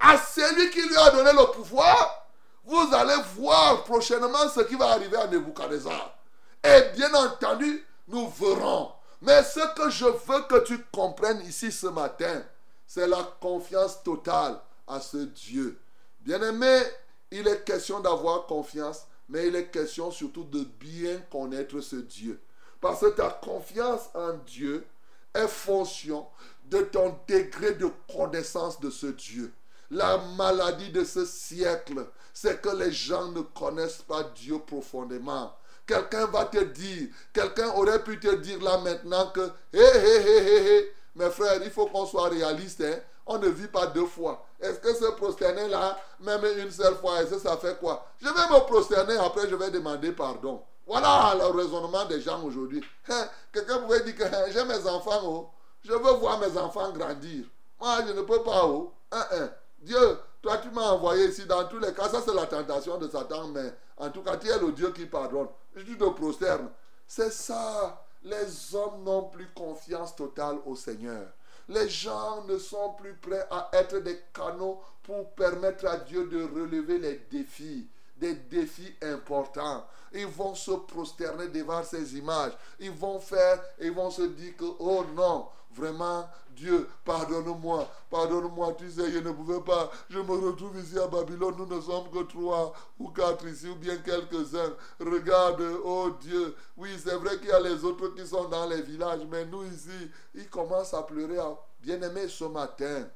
À celui qui lui a donné le pouvoir. Vous allez voir prochainement ce qui va arriver à Nebuchadnezzar. Et bien entendu, nous verrons. Mais ce que je veux que tu comprennes ici ce matin, c'est la confiance totale à ce Dieu. Bien-aimé, il est question d'avoir confiance, mais il est question surtout de bien connaître ce Dieu. Parce que ta confiance en Dieu est fonction de ton degré de connaissance de ce Dieu. La maladie de ce siècle, c'est que les gens ne connaissent pas Dieu profondément. Quelqu'un va te dire, quelqu'un aurait pu te dire là maintenant que, hé, hé, hé, hé, hé, mes frères, il faut qu'on soit réaliste. Hein? On ne vit pas deux fois. Est-ce que se prosterner là, même une seule fois, est-ce ça fait quoi? Je vais me prosterner, après je vais demander pardon. Voilà le raisonnement des gens aujourd'hui. Hein, Quelqu'un pouvait dire que hein, j'ai mes enfants, oh. je veux voir mes enfants grandir. Moi, je ne peux pas. Oh. Hein. Dieu, toi, tu m'as envoyé ici. Dans tous les cas, ça, c'est la tentation de Satan. Mais en tout cas, tu es le Dieu qui pardonne. Tu te prosternes. C'est ça. Les hommes n'ont plus confiance totale au Seigneur. Les gens ne sont plus prêts à être des canaux pour permettre à Dieu de relever les défis, des défis importants. Ils vont se prosterner devant ces images. Ils vont faire, ils vont se dire que, oh non, vraiment, Dieu, pardonne-moi, pardonne-moi, tu sais, je ne pouvais pas, je me retrouve ici à Babylone, nous ne sommes que trois ou quatre ici, ou bien quelques-uns. Regarde, oh Dieu, oui, c'est vrai qu'il y a les autres qui sont dans les villages, mais nous ici, ils commencent à pleurer. Bien-aimé, ce matin,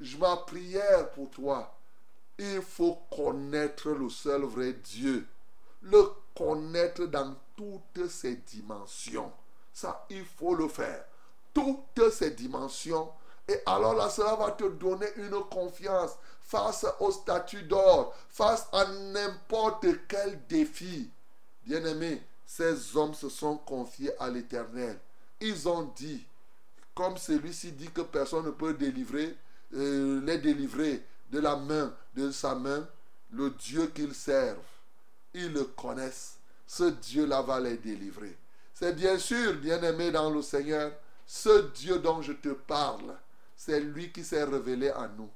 je ma prière pour toi. Il faut connaître le seul vrai Dieu. Le connaître dans toutes ses dimensions. Ça, il faut le faire toutes ces dimensions. Et alors là, cela va te donner une confiance face au statut d'or, face à n'importe quel défi. Bien-aimés, ces hommes se sont confiés à l'Éternel. Ils ont dit, comme celui-ci dit que personne ne peut délivrer, euh, les délivrer de la main, de sa main, le Dieu qu'ils servent. Ils le connaissent. Ce Dieu-là va les délivrer. C'est bien sûr, bien-aimé dans le Seigneur, ce Dieu dont je te parle, c'est lui qui s'est révélé à nous.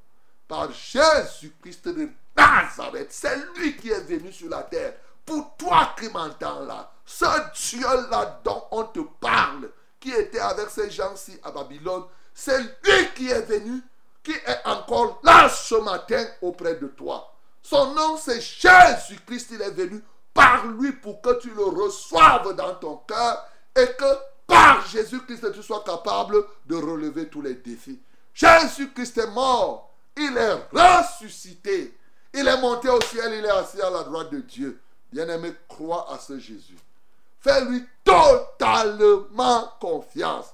Par Jésus-Christ de Nazareth, c'est lui qui est venu sur la terre. Pour toi qui m'entends là, ce Dieu-là dont on te parle, qui était avec ces gens-ci à Babylone, c'est lui qui est venu, qui est encore là ce matin auprès de toi. Son nom, c'est Jésus-Christ. Il est venu par lui pour que tu le reçoives dans ton cœur et que par Jésus-Christ, tu sois capable de relever tous les défis. Jésus-Christ est mort. Il est ressuscité. Il est monté au ciel. Il est assis à la droite de Dieu. Bien-aimé, crois à ce Jésus. Fais-lui totalement confiance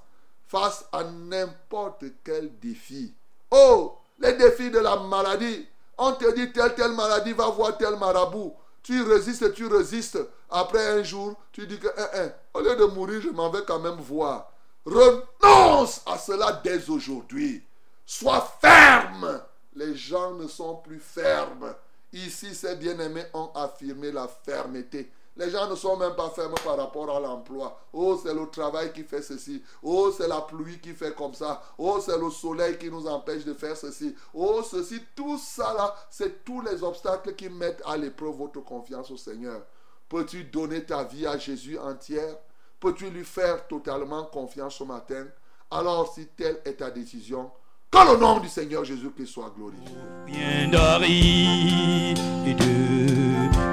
face à n'importe quel défi. Oh, les défis de la maladie. On te dit telle, telle maladie va voir tel marabout. Tu résistes, tu résistes. Après un jour, tu dis que, hein, hein, au lieu de mourir, je m'en vais quand même voir. Renonce à cela dès aujourd'hui. Sois ferme. Les gens ne sont plus fermes. Ici, ces bien-aimés ont affirmé la fermeté. Les gens ne sont même pas fermes par rapport à l'emploi. Oh, c'est le travail qui fait ceci. Oh, c'est la pluie qui fait comme ça. Oh, c'est le soleil qui nous empêche de faire ceci. Oh, ceci, tout ça là, c'est tous les obstacles qui mettent à l'épreuve votre confiance au Seigneur. Peux-tu donner ta vie à Jésus entière? Peux-tu lui faire totalement confiance ce matin? Alors, si telle est ta décision, Que le nom du Seigneur Jésus-Christ soit glorifié.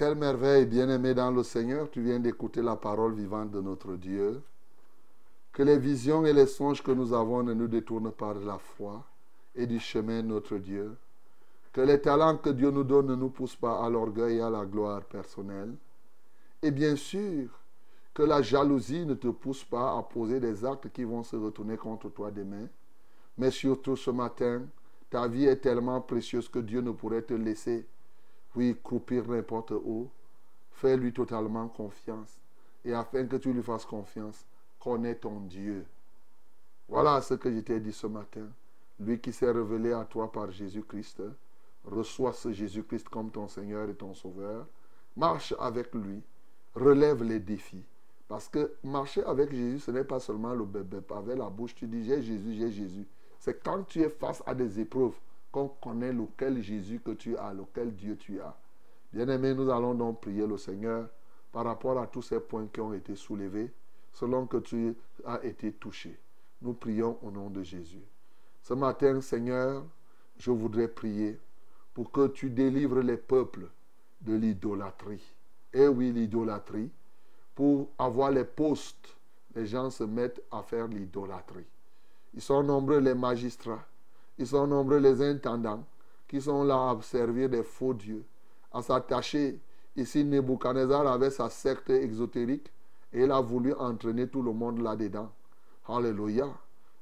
quelle merveille, bien-aimé dans le Seigneur. Tu viens d'écouter la parole vivante de notre Dieu. Que les visions et les songes que nous avons ne nous détournent pas de la foi et du chemin de notre Dieu. Que les talents que Dieu nous donne ne nous poussent pas à l'orgueil et à la gloire personnelle. Et bien sûr, que la jalousie ne te pousse pas à poser des actes qui vont se retourner contre toi demain. Mais surtout ce matin, ta vie est tellement précieuse que Dieu ne pourrait te laisser oui, croupir n'importe où. Fais-lui totalement confiance. Et afin que tu lui fasses confiance, connais ton Dieu. Voilà ce que je t'ai dit ce matin. Lui qui s'est révélé à toi par Jésus-Christ, reçois ce Jésus-Christ comme ton Seigneur et ton Sauveur. Marche avec lui. Relève les défis. Parce que marcher avec Jésus, ce n'est pas seulement le bébé. Avec la bouche, tu dis j'ai Jésus, j'ai Jésus. C'est quand tu es face à des épreuves qu'on connaît lequel Jésus que tu as, lequel Dieu tu as. Bien-aimé, nous allons donc prier le Seigneur par rapport à tous ces points qui ont été soulevés, selon que tu as été touché. Nous prions au nom de Jésus. Ce matin, Seigneur, je voudrais prier pour que tu délivres les peuples de l'idolâtrie. Eh oui, l'idolâtrie. Pour avoir les postes, les gens se mettent à faire l'idolâtrie. Ils sont nombreux les magistrats. Ils sont nombreux les intendants qui sont là à servir des faux dieux, à s'attacher. Ici, Nebuchadnezzar avait sa secte exotérique et il a voulu entraîner tout le monde là-dedans. Alléluia.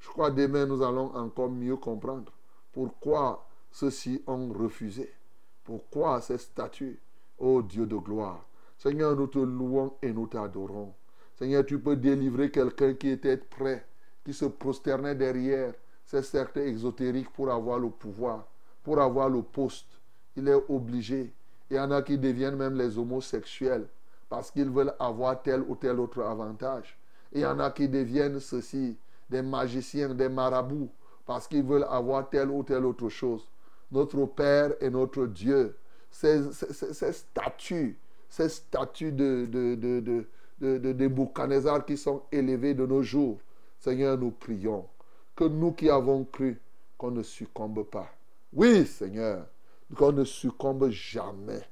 Je crois demain nous allons encore mieux comprendre pourquoi ceux-ci ont refusé. Pourquoi ces statues, ô Dieu de gloire. Seigneur, nous te louons et nous t'adorons. Seigneur, tu peux délivrer quelqu'un qui était prêt, qui se prosternait derrière ces sectes exotériques pour avoir le pouvoir, pour avoir le poste. Il est obligé. Il y en a qui deviennent même les homosexuels parce qu'ils veulent avoir tel ou tel autre avantage. Il y en a qui deviennent ceci, des magiciens, des marabouts, parce qu'ils veulent avoir telle ou telle autre chose. Notre Père et notre Dieu, ces, statues, ces statues de, de, de, de, qui sont élevées de nos jours, Seigneur, nous prions que nous qui avons cru, qu'on ne succombe pas. Oui, Seigneur, qu'on ne succombe jamais,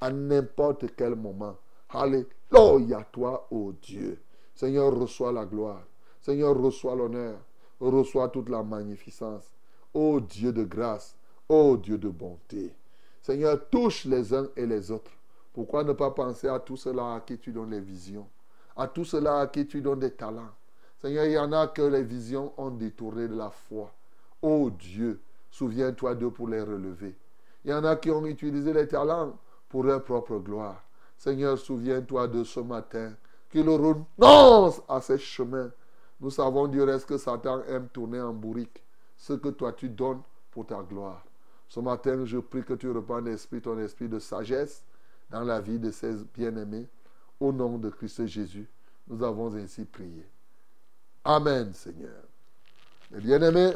à n'importe quel moment. Alléluia, toi, ô Dieu. Seigneur, reçois la gloire. Seigneur, reçois l'honneur. Reçois toute la magnificence. Ô Dieu de grâce, ô Dieu de bonté. Seigneur, touche les uns et les autres. Pourquoi ne pas penser à tout cela à qui tu donnes les visions, à tout cela à qui tu donnes des talents? Seigneur, il y en a que les visions ont détourné de la foi. Ô Dieu, souviens-toi d'eux pour les relever. Il y en a qui ont utilisé les talents pour leur propre gloire. Seigneur, souviens-toi de ce matin, qu'ils renoncent à ces chemins. Nous savons du reste que Satan aime tourner en bourrique ce que toi tu donnes pour ta gloire? Ce matin, je prie que tu reprends l'esprit, ton esprit de sagesse dans la vie de ces bien-aimés. Au nom de Christ Jésus, nous avons ainsi prié. Amen, Seigneur. Mes bien-aimés,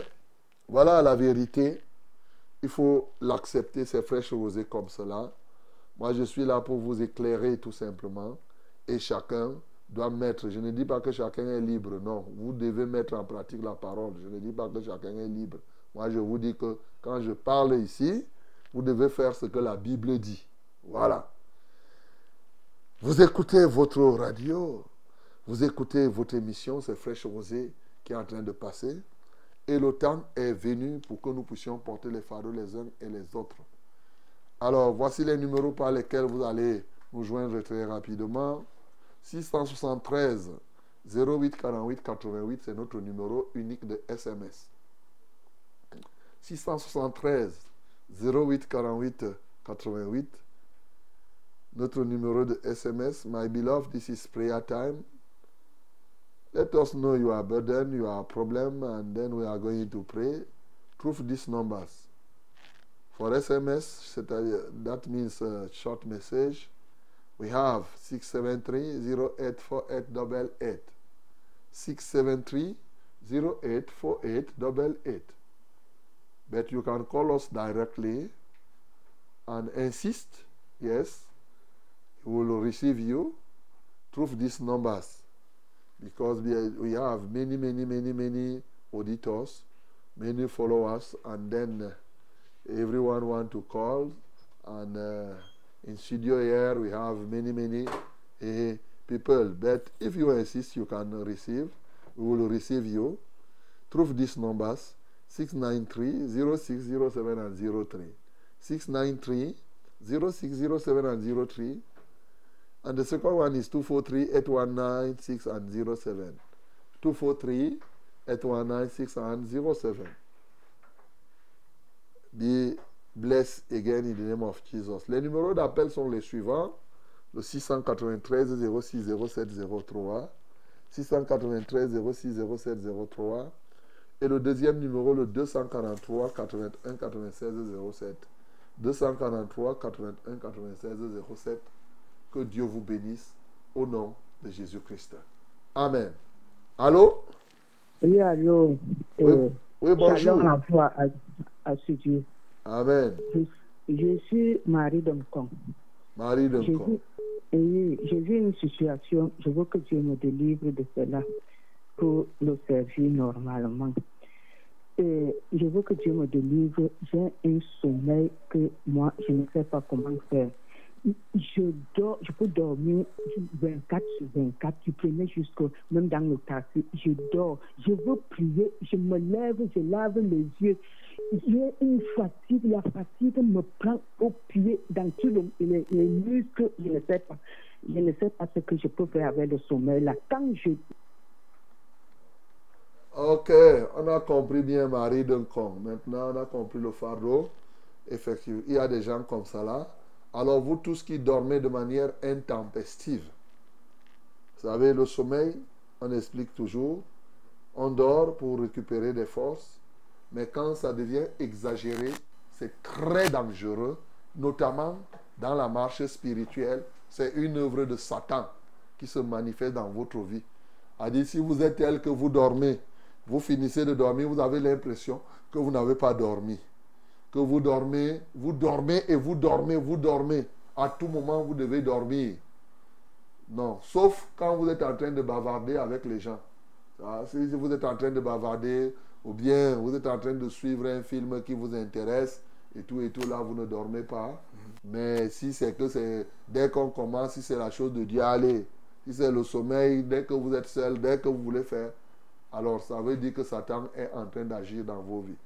voilà la vérité. Il faut l'accepter, ces fraîches rosées comme cela. Moi, je suis là pour vous éclairer tout simplement. Et chacun doit mettre, je ne dis pas que chacun est libre, non. Vous devez mettre en pratique la parole. Je ne dis pas que chacun est libre. Moi, je vous dis que quand je parle ici, vous devez faire ce que la Bible dit. Voilà. Vous écoutez votre radio, vous écoutez votre émission, c'est Fraîche Rosée qui est en train de passer. Et le temps est venu pour que nous puissions porter les fardeaux les uns et les autres. Alors, voici les numéros par lesquels vous allez nous joindre très rapidement. 673 08 48 88, c'est notre numéro unique de SMS. 673 08 48 88, notre numéro de SMS. My beloved, this is prayer time. Let us know your burden, your problem, and then we are going to pray. Proof these numbers. For SMS, that means uh, short message. We have 673-084888. 673-084888. But you can call us directly and insist, yes, we will receive you through these numbers because we, we have many, many, many, many auditors, many followers, and then uh, everyone want to call. And uh, in studio here, we have many, many uh, people. But if you insist, you can receive. We will receive you through these numbers 693 0607 and 03. 693 0607 and 03. And the second one is 243 819 6 and 07. 243 819 6 and 07. Be blessed again in the name of Jesus. Les numéros d'appel sont les suivants le 693 06 07 03, 693 06 07 03, et le deuxième numéro, le 243 81 96 07. 243 81 96 07. Que Dieu vous bénisse au nom de Jésus-Christ. Amen. Allô? Oui, allô. Oui, Euh, oui, bonjour. À à, à ce Dieu. Amen. Je, je suis Marie Domcon. Marie vu, et j'ai vu une situation, je veux que Dieu me délivre de cela pour le servir normalement. Et je veux que Dieu me délivre. J'ai un sommeil que moi, je ne sais pas comment faire. Je dors, je peux dormir 24 sur 24, du premier jusqu'au, même dans le taxi, je dors, je veux prier, je me lève, je lave les yeux. J'ai une fatigue, la fatigue me prend au pied dans tous les, les- les muscles, je ne sais pas. Ne pas ce que je peux faire avec le sommeil là. Quand je Ok, on a compris bien Marie Duncombe. Maintenant, on a compris le fardeau. Effectivement, il y a des gens comme ça là. Alors, vous tous qui dormez de manière intempestive, vous savez, le sommeil, on explique toujours, on dort pour récupérer des forces, mais quand ça devient exagéré, c'est très dangereux, notamment dans la marche spirituelle. C'est une œuvre de Satan qui se manifeste dans votre vie. A dit, si vous êtes tel que vous dormez, vous finissez de dormir, vous avez l'impression que vous n'avez pas dormi. Que vous dormez, vous dormez et vous dormez, vous dormez. À tout moment, vous devez dormir. Non, sauf quand vous êtes en train de bavarder avec les gens. Si vous êtes en train de bavarder, ou bien vous êtes en train de suivre un film qui vous intéresse, et tout et tout, là, vous ne dormez pas. Mais si c'est que c'est dès qu'on commence, si c'est la chose de Dieu, allez. Si c'est le sommeil, dès que vous êtes seul, dès que vous voulez faire, alors ça veut dire que Satan est en train d'agir dans vos vies.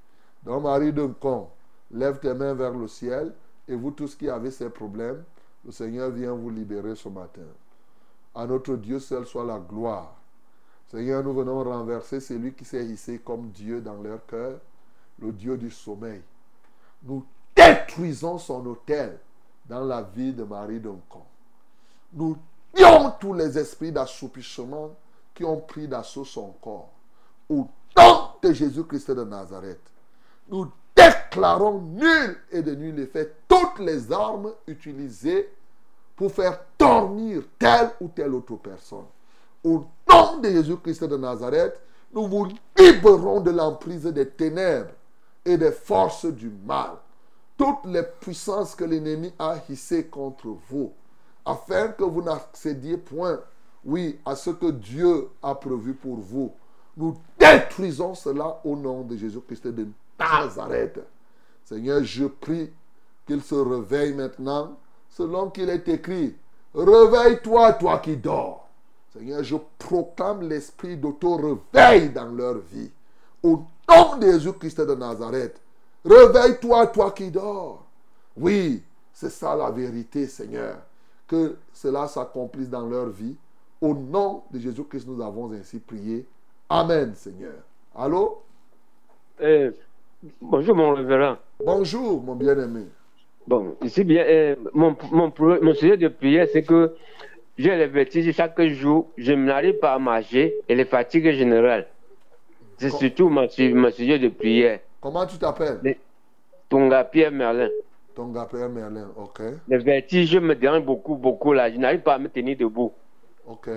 Donc, Marie d'un con, lève tes mains vers le ciel et vous tous qui avez ces problèmes, le Seigneur vient vous libérer ce matin. À notre Dieu seul soit la gloire. Seigneur, nous venons renverser celui qui s'est hissé comme Dieu dans leur cœur, le Dieu du sommeil. Nous détruisons son hôtel dans la vie de Marie Doncon. Nous tuons tous les esprits d'assoupissement qui ont pris d'assaut son corps. Au nom de Jésus-Christ de Nazareth, nous déclarons nul et de nul effet toutes les armes utilisées pour faire dormir telle ou telle autre personne. Au nom de Jésus-Christ de Nazareth, nous vous libérons de l'emprise des ténèbres et des forces du mal. Toutes les puissances que l'ennemi a hissées contre vous, afin que vous n'accédiez point, oui, à ce que Dieu a prévu pour vous. Nous détruisons cela au nom de Jésus-Christ de Nazareth. Seigneur, je prie qu'il se réveille maintenant, selon qu'il est écrit. Réveille-toi, toi qui dors. Seigneur, je proclame l'esprit d'auto-réveil dans leur vie. Au nom de Jésus-Christ de Nazareth. Réveille-toi, toi qui dors. Oui, c'est ça la vérité, Seigneur. Que cela s'accomplisse dans leur vie. Au nom de Jésus-Christ, nous avons ainsi prié. Amen, Seigneur. Allô? Bonjour, mon révérend. Bonjour, mon bien-aimé. Bon, ici bien, euh, mon, mon, sujet de prière, c'est que j'ai les vertiges chaque jour, je n'arrive pas à marcher et les fatigues générales. C'est Com- surtout mon, mon sujet de prière. Comment tu t'appelles? Les- Tonga Pierre Merlin. Ton gars, Père Merlin. Ok, Les vertiges me dérangent beaucoup, beaucoup là. Je n'arrive pas à me tenir debout. ok.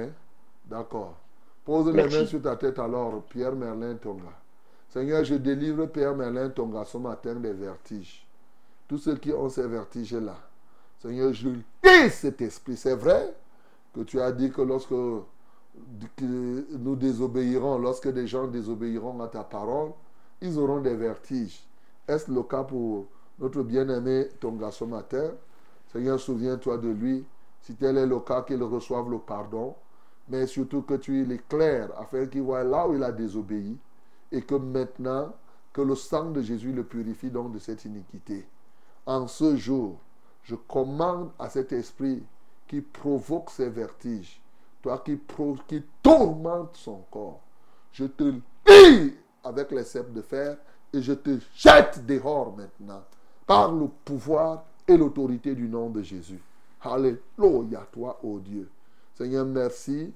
D'accord. Pose les mains sur ta tête alors, Pierre Merlin Tonga. Seigneur, je délivre Pierre Merlin Tonga ce matin des vertiges. Tous ceux qui ont ces vertiges-là. Seigneur, je dis cet esprit. C'est vrai que tu as dit que lorsque que nous désobéirons, lorsque des gens désobéiront à ta parole, ils auront des vertiges. Est-ce le cas pour notre bien-aimé Tonga ce matin Seigneur, souviens-toi de lui. Si tel est le cas, qu'il reçoive le pardon. Mais surtout que tu l'éclaires afin qu'il voit là où il a désobéi. Et que maintenant, que le sang de Jésus le purifie donc de cette iniquité. En ce jour, je commande à cet esprit qui provoque ces vertiges, toi qui, qui tourmente son corps, je te lie avec les cèpes de fer et je te jette dehors maintenant par le pouvoir et l'autorité du nom de Jésus. Alléluia, toi, ô Dieu. Seigneur, merci.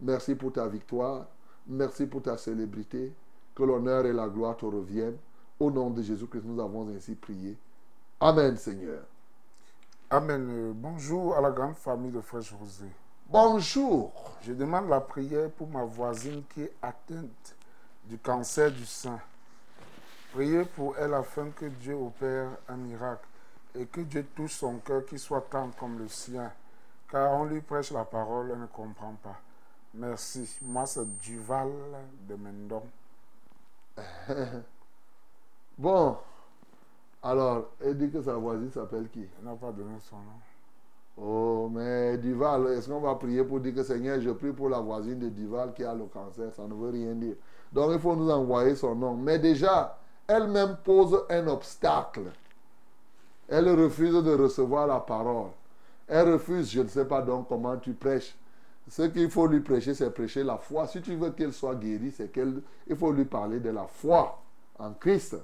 Merci pour ta victoire. Merci pour ta célébrité. Que l'honneur et la gloire te reviennent. Au nom de Jésus-Christ, nous avons ainsi prié. Amen, Seigneur. Amen. Euh, Bonjour à la grande famille de Frère José. Bonjour. Je demande la prière pour ma voisine qui est atteinte du cancer du sein. Priez pour elle afin que Dieu opère un miracle et que Dieu touche son cœur qui soit tendre comme le sien. Car on lui prêche la parole, elle ne comprend pas. Merci. Moi, c'est Duval de Mendon. Bon. Alors, elle dit que sa voisine s'appelle qui? Elle n'a pas donné son nom. Oh, mais Duval, est-ce qu'on va prier pour dire que Seigneur, je prie pour la voisine de Duval qui a le cancer? Ça ne veut rien dire. Donc, il faut nous envoyer son nom. Mais déjà, elle-même pose un obstacle. Elle refuse de recevoir la parole. Elle refuse, je ne sais pas donc comment tu prêches. Ce qu'il faut lui prêcher, c'est prêcher la foi. Si tu veux qu'elle soit guérie, c'est qu'elle, il faut lui parler de la foi en Christ.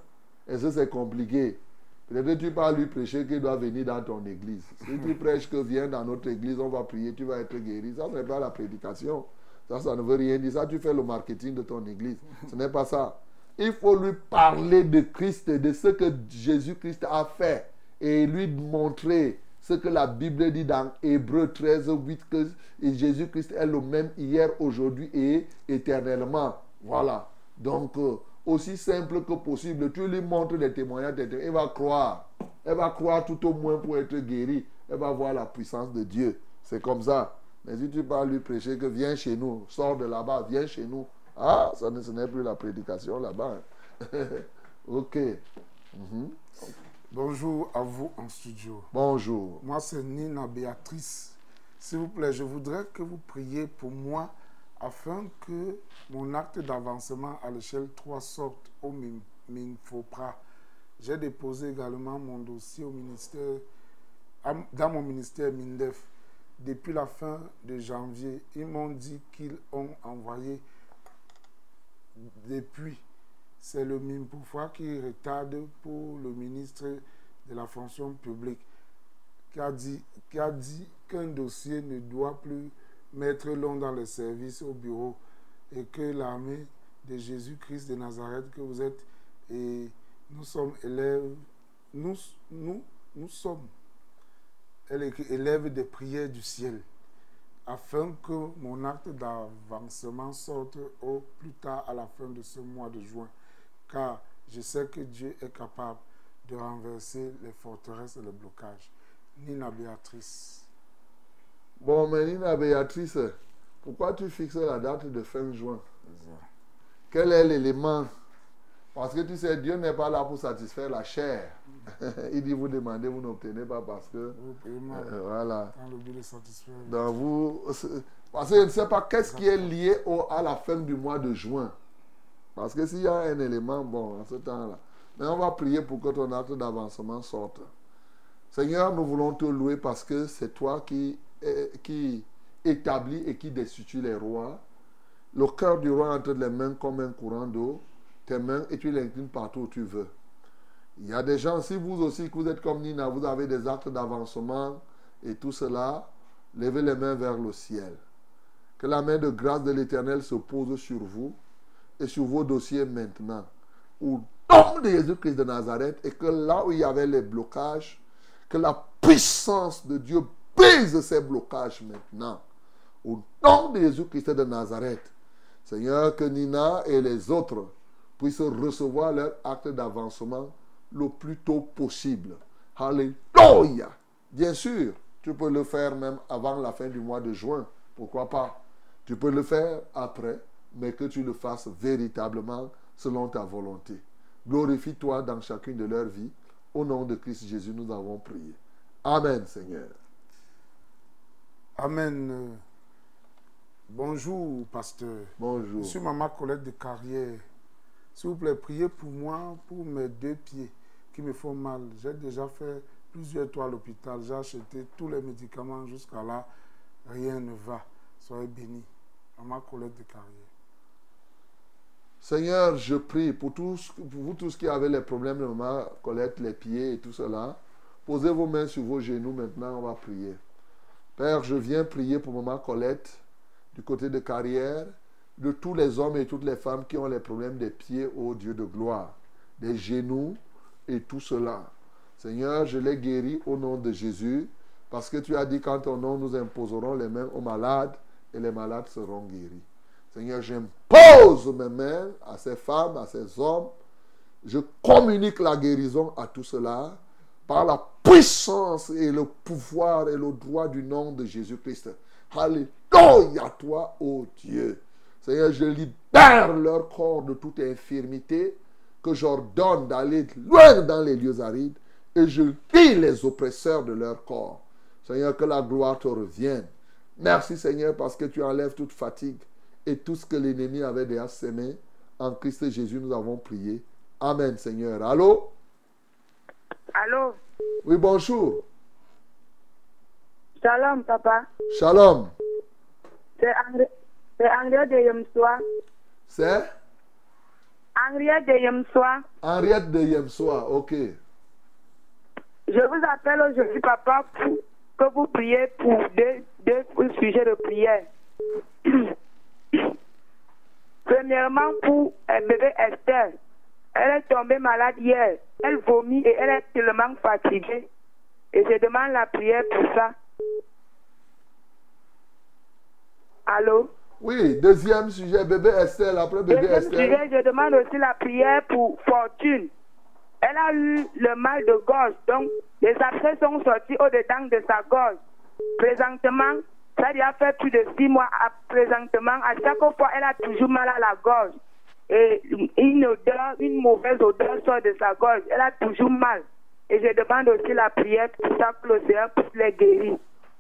Et ça, c'est compliqué. Peut-être que tu vas lui prêcher qu'il doit venir dans ton église. Si tu prêches que viens dans notre église, on va prier, tu vas être guéri. Ça, ce n'est pas la prédication. Ça, ça ne veut rien dire. Ça, tu fais le marketing de ton église. Ce n'est pas ça. Il faut lui parler de Christ, de ce que Jésus-Christ a fait. Et lui montrer ce que la Bible dit dans Hébreu 13, 8, que Jésus-Christ est le même hier, aujourd'hui et éternellement. Voilà. Donc, euh, aussi simple que possible, tu lui montres des témoignages, elle va croire. Elle va croire tout au moins pour être guérie. Elle va voir la puissance de Dieu. C'est comme ça. Mais si tu vas lui prêcher que viens chez nous, sors de là-bas, viens chez nous. Ah, ça ne, ce n'est plus la prédication là-bas. hein. ok. Mhm. Bonjour à vous en studio. Bonjour. Moi, c'est Nina Béatrice. S'il vous plaît, je voudrais que vous priez pour moi afin que mon acte d'avancement à l'échelle 3 sorte au Min- MINFOPRA. J'ai déposé également mon dossier au ministère, dans mon ministère MINDEF. Depuis la fin de janvier, ils m'ont dit qu'ils ont envoyé depuis. C'est le MINPOFRA qui retarde pour le ministre de la fonction publique qui a dit, qu'un dossier ne doit plus mettre long dans le service au bureau et que l'armée de Jésus-Christ de Nazareth que vous êtes et nous sommes élèves, nous, nous, nous sommes élèves des prières du ciel afin que mon acte d'avancement sorte au plus tard à la fin de ce mois de juin car je sais que Dieu est capable de renverser les forteresses et les blocages. Nina Béatrice. Bon, mais Nina Béatrice, pourquoi tu fixes la date de fin juin? Quel est l'élément? Parce que tu sais, Dieu n'est pas là pour satisfaire la chair. Il dit, vous demandez, vous n'obtenez pas parce que... Euh, voilà. dans le but de satisfaire. Donc vous... Parce que je ne sais pas qu'est-ce qui est lié au- à la fin du mois de juin. Parce que s'il y a un élément, bon, en ce temps-là. Mais on va prier pour que ton acte d'avancement sorte. Seigneur, nous voulons te louer parce que c'est toi qui, eh, qui établis et qui destitue les rois. Le cœur du roi entre les mains comme un courant d'eau, tes mains et tu l'inclines partout où tu veux. Il y a des gens, si vous aussi, que vous êtes comme Nina, vous avez des actes d'avancement et tout cela, levez les mains vers le ciel. Que la main de grâce de l'Éternel se pose sur vous et sur vos dossiers maintenant. Au nom de Jésus-Christ de Nazareth, et que là où il y avait les blocages, que la puissance de Dieu brise ces blocages maintenant. Au nom de Jésus-Christ de Nazareth. Seigneur, que Nina et les autres puissent recevoir leur acte d'avancement le plus tôt possible. Alléluia. Bien sûr, tu peux le faire même avant la fin du mois de juin. Pourquoi pas? Tu peux le faire après, mais que tu le fasses véritablement selon ta volonté. Glorifie-toi dans chacune de leurs vies. Au nom de Christ Jésus, nous avons prié. Amen, Seigneur. Amen. Bonjour, pasteur. Bonjour. Je suis Maman Colette de Carrière. S'il vous plaît, priez pour moi, pour mes deux pieds qui me font mal. J'ai déjà fait plusieurs tours à l'hôpital. J'ai acheté tous les médicaments jusqu'à là. Rien ne va. Soyez bénis. Maman Colette de Carrière. Seigneur, je prie pour, vous tous qui avez les problèmes de ma collecte, les pieds et tout cela. Posez vos mains sur vos genoux maintenant, on va prier. Père, je viens prier pour maman Colette du côté de carrière, de tous les hommes et toutes les femmes qui ont les problèmes des pieds, ô Dieu de gloire, des genoux et tout cela. Seigneur, je les guéris au nom de Jésus, parce que tu as dit qu'en ton nom, nous imposerons les mains aux malades et les malades seront guéris. Seigneur, j'impose mes mains à ces femmes, à ces hommes. Je communique la guérison à tout cela par la puissance et le pouvoir et le droit du nom de Jésus-Christ. Alléluia toi, ô Dieu. Seigneur, je libère leur corps de toute infirmité que j'ordonne d'aller loin dans les lieux arides et je lis les oppresseurs de leur corps. Seigneur, que la gloire te revienne. Merci Seigneur parce que tu enlèves toute fatigue et tout ce que l'ennemi avait déjà semé. En Christ Jésus, nous avons prié. Amen Seigneur. Allô? Allô? Oui, bonjour. Shalom, papa. Shalom. C'est André de Yemsoa. C'est? Henriette de Yemsoa. Henriette de Yemsoa. Ok. Je vous appelle aujourd'hui, papa, pour que vous priez pour deux, deux sujets de prière. Premièrement, pour un bébé Esther. Elle est tombée malade hier. Elle vomit et elle est tellement fatiguée. Et je demande la prière pour ça. Allô? Oui, deuxième sujet, bébé Estelle. Après bébé Deuxième Estelle. sujet, je demande aussi la prière pour Fortune. Elle a eu le mal de gorge, donc les abcès sont sortis au-dedans de sa gorge. Présentement, ça lui a fait plus de six mois. À, présentement, à chaque fois, elle a toujours mal à la gorge. Et une odeur, une mauvaise odeur sort de sa gorge. Elle a toujours mal. Et je demande aussi la prière pour ça que Seigneur puisse les guérir.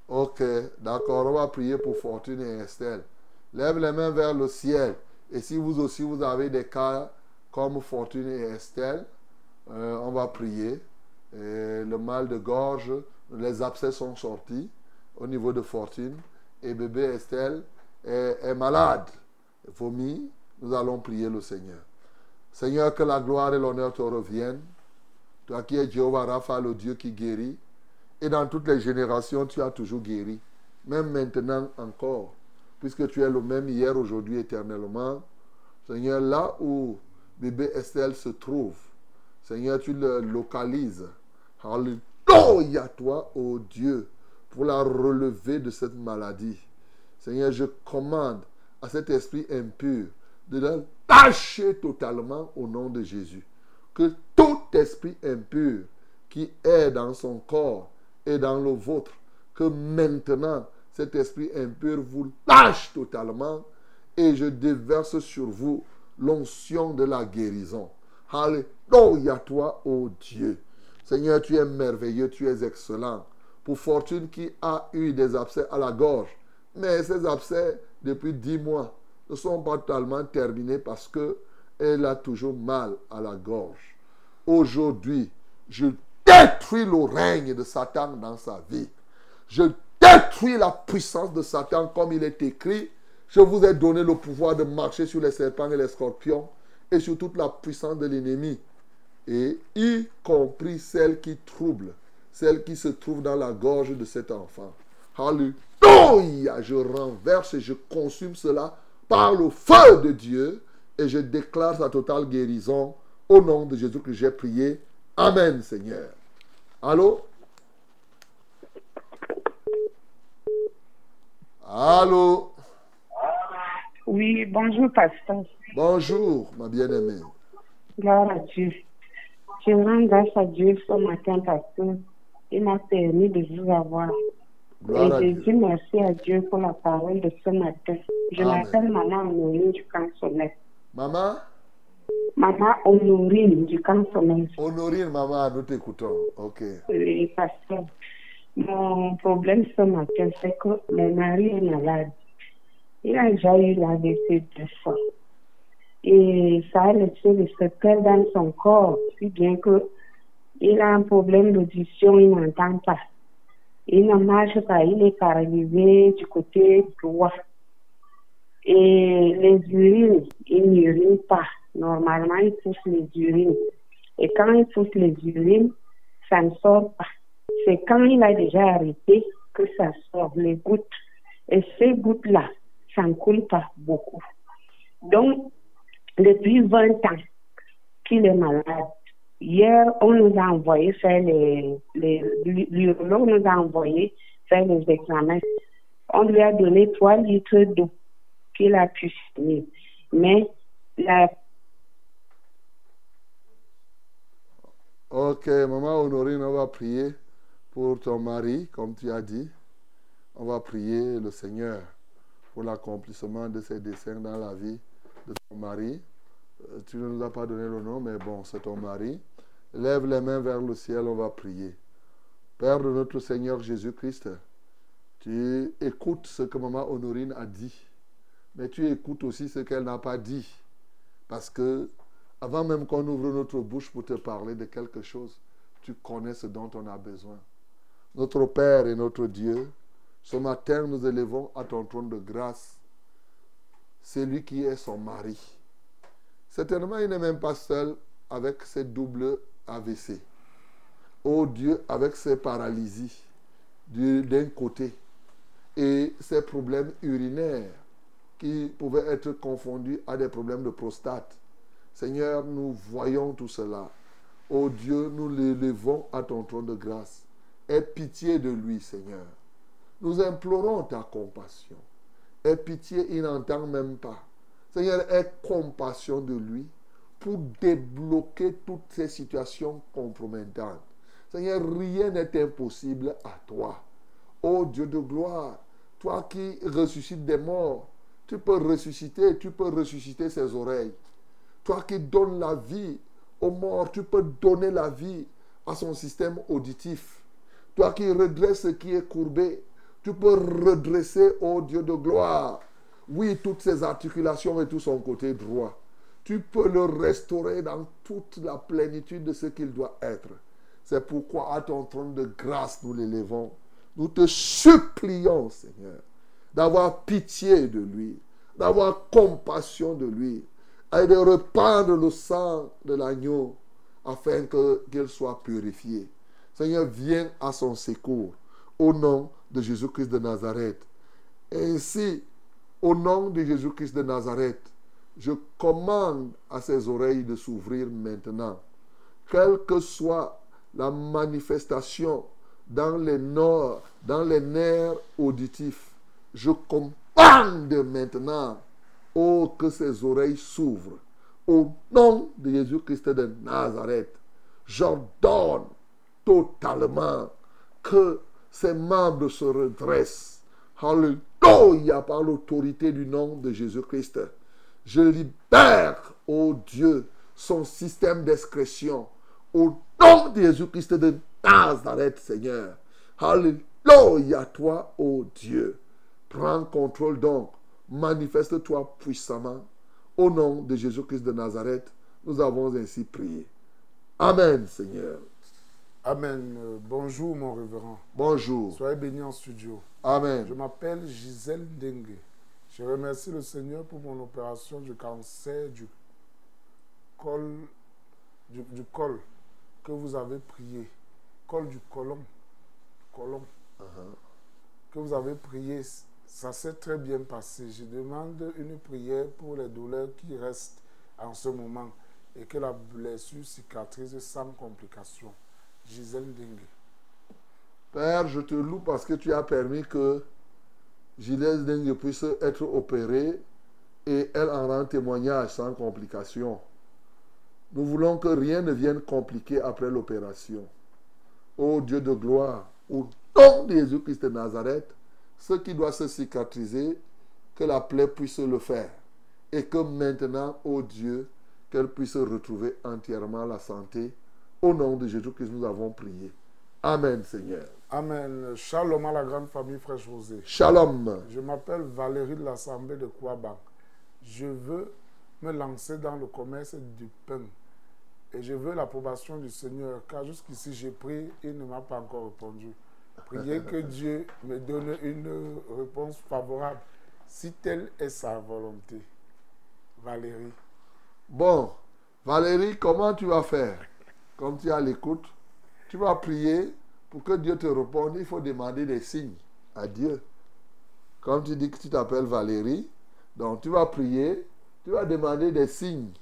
Ok, d'accord. On va prier pour Fortune et Estelle. Lève les mains vers le ciel. Et si vous aussi vous avez des cas comme Fortune et Estelle, euh, on va prier. Le mal de gorge, les abcès sont sortis au niveau de Fortune. Et bébé Estelle est, est malade, vomit. Nous allons prier le Seigneur. Seigneur, que la gloire et l'honneur te reviennent. Toi qui es Jéhovah Rapha, le Dieu qui guérit. Et dans toutes les générations, tu as toujours guéri. Même maintenant encore. Puisque tu es le même hier, aujourd'hui, éternellement. Seigneur, là où bébé Estelle se trouve, Seigneur, tu le localises. Alléluia, toi, ô Dieu, pour la relever de cette maladie. Seigneur, je commande à cet esprit impur de la lâcher totalement au nom de Jésus. Que tout esprit impur qui est dans son corps et dans le vôtre, que maintenant cet esprit impur vous lâche totalement et je déverse sur vous l'onction de la guérison. Alléluia toi, ô Dieu. Seigneur, tu es merveilleux, tu es excellent. Pour Fortune qui a eu des abcès à la gorge, mais ces abcès, depuis dix mois, ne sont pas totalement terminés parce que elle a toujours mal à la gorge. Aujourd'hui, je détruis le règne de Satan dans sa vie. Je détruis la puissance de Satan comme il est écrit. Je vous ai donné le pouvoir de marcher sur les serpents et les scorpions et sur toute la puissance de l'ennemi. Et y compris celle qui trouble, celle qui se trouve dans la gorge de cet enfant. Alléluia. Je renverse et je consume cela par le feu de Dieu et je déclare sa totale guérison au nom de Jésus que j'ai prié. Amen, Seigneur. Allô? Allô? Oui, bonjour, pasteur. Bonjour, ma bien-aimée. Gloire à Dieu. Je rends grâce à Dieu ce matin parce qu'il m'a permis de vous avoir. Gloire Et je dis merci à Dieu pour la parole de ce matin. Je m'appelle Maman Honorine du camp Soleil. Maman? Maman Honorine du camp Soleil. Honorine, maman, nous t'écoutons. Ok. Oui, pasteur. Mon problème ce matin, c'est que mon mari est malade. Il a déjà eu l'AVC deux fois. Et ça a laissé des séquelles dans son corps, si bien que il a un problème d'audition, il n'entend pas. Il ne marche pas, il est paralysé du côté droit. Et les urines, il n'urine pas. Normalement, il pousse les urines. Et quand il pousse les urines, ça ne sort pas. C'est quand il a déjà arrêté que ça sort, les gouttes. Et ces gouttes-là, ça ne coule pas beaucoup. Donc, depuis 20 ans qu'il est malade, hier, on nous a envoyé faire les, les nous a envoyé faire les examens. On lui a donné 3 litres d'eau qu'il a pu finir. Mais la Ok, maman Honorine, on va prier pour ton mari, comme tu as dit. On va prier le Seigneur pour l'accomplissement de ses desseins dans la vie de ton mari. Euh, Tu ne nous as pas donné le nom, mais bon, c'est ton mari. Lève les mains vers le ciel, on va prier. Père de notre Seigneur Jésus-Christ, tu écoutes ce que maman Honorine a dit, mais tu écoutes aussi ce qu'elle n'a pas dit. Parce que avant même qu'on ouvre notre bouche pour te parler de quelque chose, tu connais ce dont on a besoin. Notre Père et notre Dieu, ce matin, nous élevons à ton trône de grâce celui qui est son mari. Certainement, il n'est même pas seul avec ses doubles AVC. Oh Dieu, avec ses paralysies du- d'un côté et ses problèmes urinaires qui pouvaient être confondus à des problèmes de prostate. Seigneur, nous voyons tout cela. Oh Dieu, nous l'élevons à ton trône de grâce. Aie pitié de lui, Seigneur. Nous implorons ta compassion. Aie pitié, il n'entend même pas. Seigneur, aie compassion de lui pour débloquer toutes ces situations compromettantes. Seigneur, rien n'est impossible à toi. Ô Dieu de gloire, toi qui ressuscites des morts, tu peux ressusciter, tu peux ressusciter ses oreilles. Toi qui donnes la vie aux morts, tu peux donner la vie à son système auditif. Toi qui redresses ce qui est courbé, tu peux redresser, ô Dieu de gloire, oui, toutes ses articulations et tout son côté droit. Tu peux le restaurer dans toute la plénitude de ce qu'il doit être. C'est pourquoi à ton trône de grâce nous l'élevons. Nous te supplions, Seigneur, d'avoir pitié de lui, d'avoir compassion de lui, et de reprendre le sang de l'agneau afin qu'il soit purifié. Seigneur, viens à son secours au nom de Jésus-Christ de Nazareth. Ainsi, au nom de Jésus-Christ de Nazareth, je commande à ses oreilles de s'ouvrir maintenant. Quelle que soit la manifestation dans les, nord, dans nerfs auditifs, je commande maintenant Oh, que ses oreilles s'ouvrent. Au nom de Jésus-Christ de Nazareth, j'ordonne totalement que ses membres se redressent. Alléluia, par l'autorité du nom de Jésus-Christ. Je libère, ô Dieu, son système d'excrétion. Au nom de Jésus-Christ de Nazareth, Seigneur. Alléluia, toi, ô Dieu. Prends contrôle donc. Manifeste-toi puissamment. Au nom de Jésus-Christ de Nazareth, nous avons ainsi prié. Amen, Seigneur. Amen. Euh, bonjour, mon révérend. Bonjour. Soyez bénis en studio. Amen. Je m'appelle Gisèle Dengue. Je remercie le Seigneur pour mon opération du cancer du col, du, du col que vous avez prié. Col du colon. Colon. Que vous avez prié. Ça s'est très bien passé. Je demande une prière pour les douleurs qui restent en ce moment et que la blessure cicatrise sans complication. Gisèle Dengue. Père, je te loue parce que tu as permis que Gilles Dengue puisse être opérée et elle en rend témoignage sans complication. Nous voulons que rien ne vienne compliquer après l'opération. Ô Dieu de gloire, au nom de Jésus-Christ de Nazareth, ce qui doit se cicatriser, que la plaie puisse le faire. Et que maintenant, ô Dieu, qu'elle puisse retrouver entièrement la santé. Au nom de Jésus-Christ, nous avons prié. Amen, Seigneur. Amen. Shalom à la grande famille Frère José. Shalom. Je m'appelle Valérie de l'Assemblée de Kouaban. Je veux me lancer dans le commerce du pain. Et je veux l'approbation du Seigneur, car jusqu'ici j'ai prié, il ne m'a pas encore répondu. Priez que Dieu me donne une réponse favorable, si telle est sa volonté. Valérie. Bon, Valérie, comment tu vas faire? Comme tu es à l'écoute, tu vas prier pour que Dieu te réponde. Il faut demander des signes à Dieu. Comme tu dis que tu t'appelles Valérie, donc tu vas prier, tu vas demander des signes.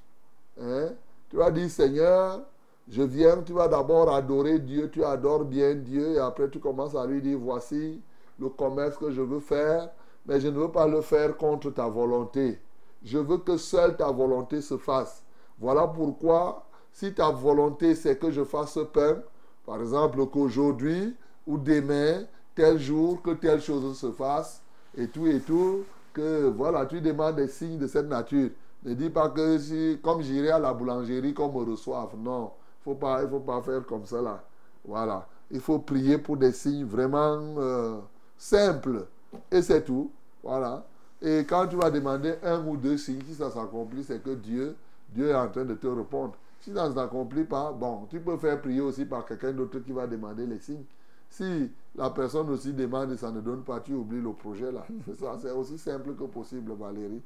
Hein? Tu vas dire, Seigneur, je viens, tu vas d'abord adorer Dieu, tu adores bien Dieu, et après tu commences à lui dire, voici le commerce que je veux faire, mais je ne veux pas le faire contre ta volonté. Je veux que seule ta volonté se fasse. Voilà pourquoi, si ta volonté c'est que je fasse ce pain, par exemple qu'aujourd'hui ou demain, tel jour, que telle chose se fasse, et tout et tout, que voilà, tu demandes des signes de cette nature. Ne dis pas que si, comme j'irai à la boulangerie, qu'on me reçoive. Non, il ne faut pas faire comme là. Voilà. Il faut prier pour des signes vraiment euh, simples. Et c'est tout. Voilà. Et quand tu vas demander un ou deux signes, si ça s'accomplit, c'est que Dieu, Dieu est en train de te répondre. Si ça ne s'accomplit pas, bon, tu peux faire prier aussi par quelqu'un d'autre qui va demander les signes. Si la personne aussi demande et ça ne donne pas, tu oublies le projet là. C'est ça, c'est aussi simple que possible, Valérie.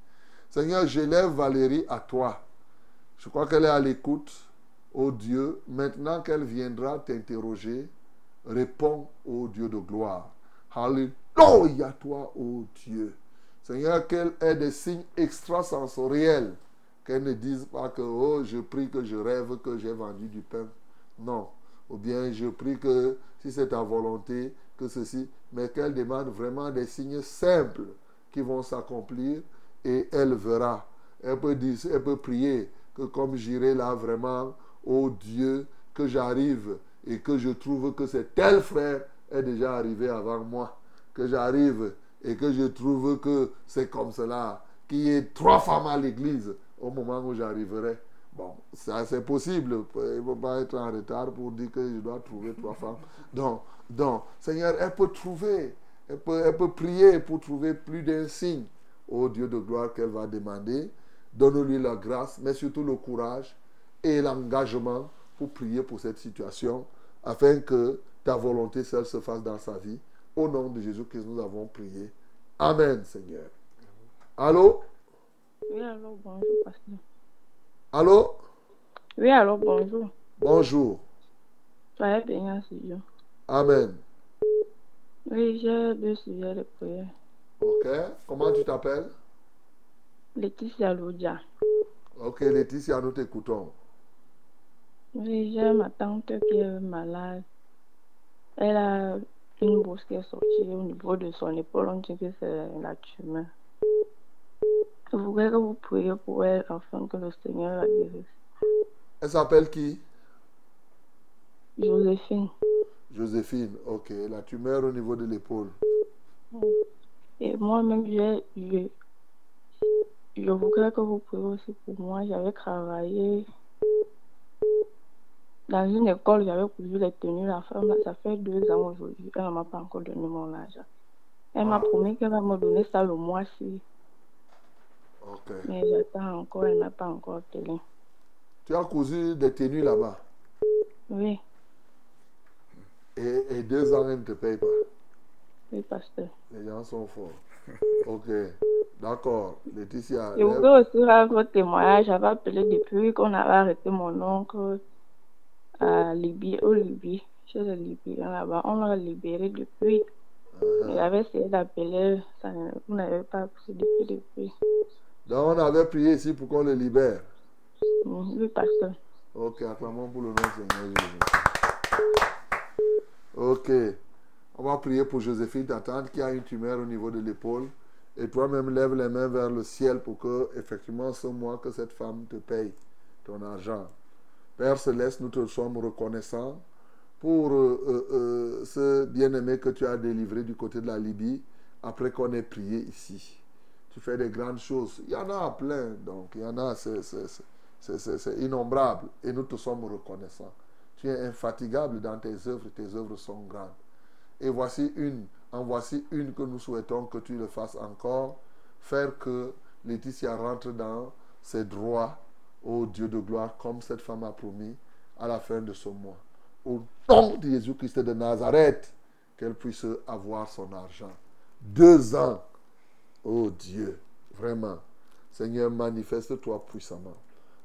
Seigneur, j'élève Valérie à toi. Je crois qu'elle est à l'écoute. Oh Dieu, maintenant qu'elle viendra t'interroger, réponds, ô Dieu de gloire. Alléluia, toi, ô Dieu. Seigneur, qu'elle ait des signes extrasensoriels. Qu'elle ne dise pas que, oh, je prie que je rêve que j'ai vendu du pain. Non. Ou bien je prie que, si c'est ta volonté, que ceci. Mais qu'elle demande vraiment des signes simples qui vont s'accomplir et elle verra. Elle peut, dire, elle peut prier que comme j'irai là vraiment, oh Dieu, que j'arrive et que je trouve que c'est tel frère est déjà arrivé avant moi. Que j'arrive et que je trouve que c'est comme cela, qu'il y ait trois femmes à l'église au moment où j'arriverai. Bon, ça c'est possible. Il ne faut pas être en retard pour dire que je dois trouver trois femmes. Donc, donc Seigneur, elle peut trouver, elle peut, elle peut prier pour trouver plus d'un signe au Dieu de gloire qu'elle va demander. Donne-lui la grâce, mais surtout le courage et l'engagement pour prier pour cette situation, afin que ta volonté seule se fasse dans sa vie. Au nom de Jésus que nous avons prié. Amen, Seigneur. Allô? Oui, alors bonjour, pasteur. Allô? Oui, alors bonjour. Bonjour. Soyez bénis, Seigneur. Amen. Oui, j'ai deux sujets de prière. Ok. Comment tu t'appelles? Laetitia Lodia. Ok, Laetitia, nous t'écoutons. Oui, j'ai ma tante qui est malade. Elle a une bourse qui est sortie au niveau de son épaule. On dit que c'est la tumeur. Je voudrais que vous priez pour elle afin que le Seigneur la guérisse. Elle s'appelle qui? Joséphine. Joséphine, ok. La tumeur au niveau de l'épaule. Et moi-même, je, je, je voudrais que vous priez aussi pour moi. J'avais travaillé dans une école, j'avais cousu les tenues. La femme, ça fait deux ans aujourd'hui. Elle ne m'a pas encore donné mon argent. Elle m'a promis qu'elle va me donner ça le mois-ci. Mais j'attends encore, elle n'a pas encore télé. Tu as cousu des tenues là-bas. Oui, Et, et deux ans, elle ne te paye pas. oui, pasteur. Les gens sont forts. Ok. D'accord. Laetitia. Je voudrais aussi rendre votre témoignage. J'avais appelé depuis qu'on avait arrêté mon oncle à Libye, au Libye, chez les Libyens là-bas. On l'a libéré depuis. Uh-huh. J'avais essayé d'appeler, vous n'avez pas poussé depuis, depuis. Donc, on avait prié ici pour qu'on le libère. Oui, pasteur. Ok, acclamons pour le nom du Seigneur Jésus. Ok. On va prier pour Joséphine, ta tante, qui a une tumeur au niveau de l'épaule. Et toi-même, lève les mains vers le ciel pour que, effectivement, ce mois, que cette femme te paye ton argent. Père Céleste, nous te sommes reconnaissants pour euh, euh, euh, ce bien-aimé que tu as délivré du côté de la Libye après qu'on ait prié ici. Tu fais des grandes choses. Il y en a plein, donc il y en a, c'est- innombrable. Et nous te sommes reconnaissants. Tu es infatigable dans tes œuvres, tes œuvres sont grandes. Et voici une, en voici une que nous souhaitons que tu le fasses encore, faire que Laetitia rentre dans ses droits, ô Dieu de gloire, comme cette femme a promis à la fin de ce mois. Au nom de Jésus-Christ de Nazareth, qu'elle puisse avoir son argent. Deux ans, ô Dieu, vraiment. Seigneur, manifeste-toi puissamment.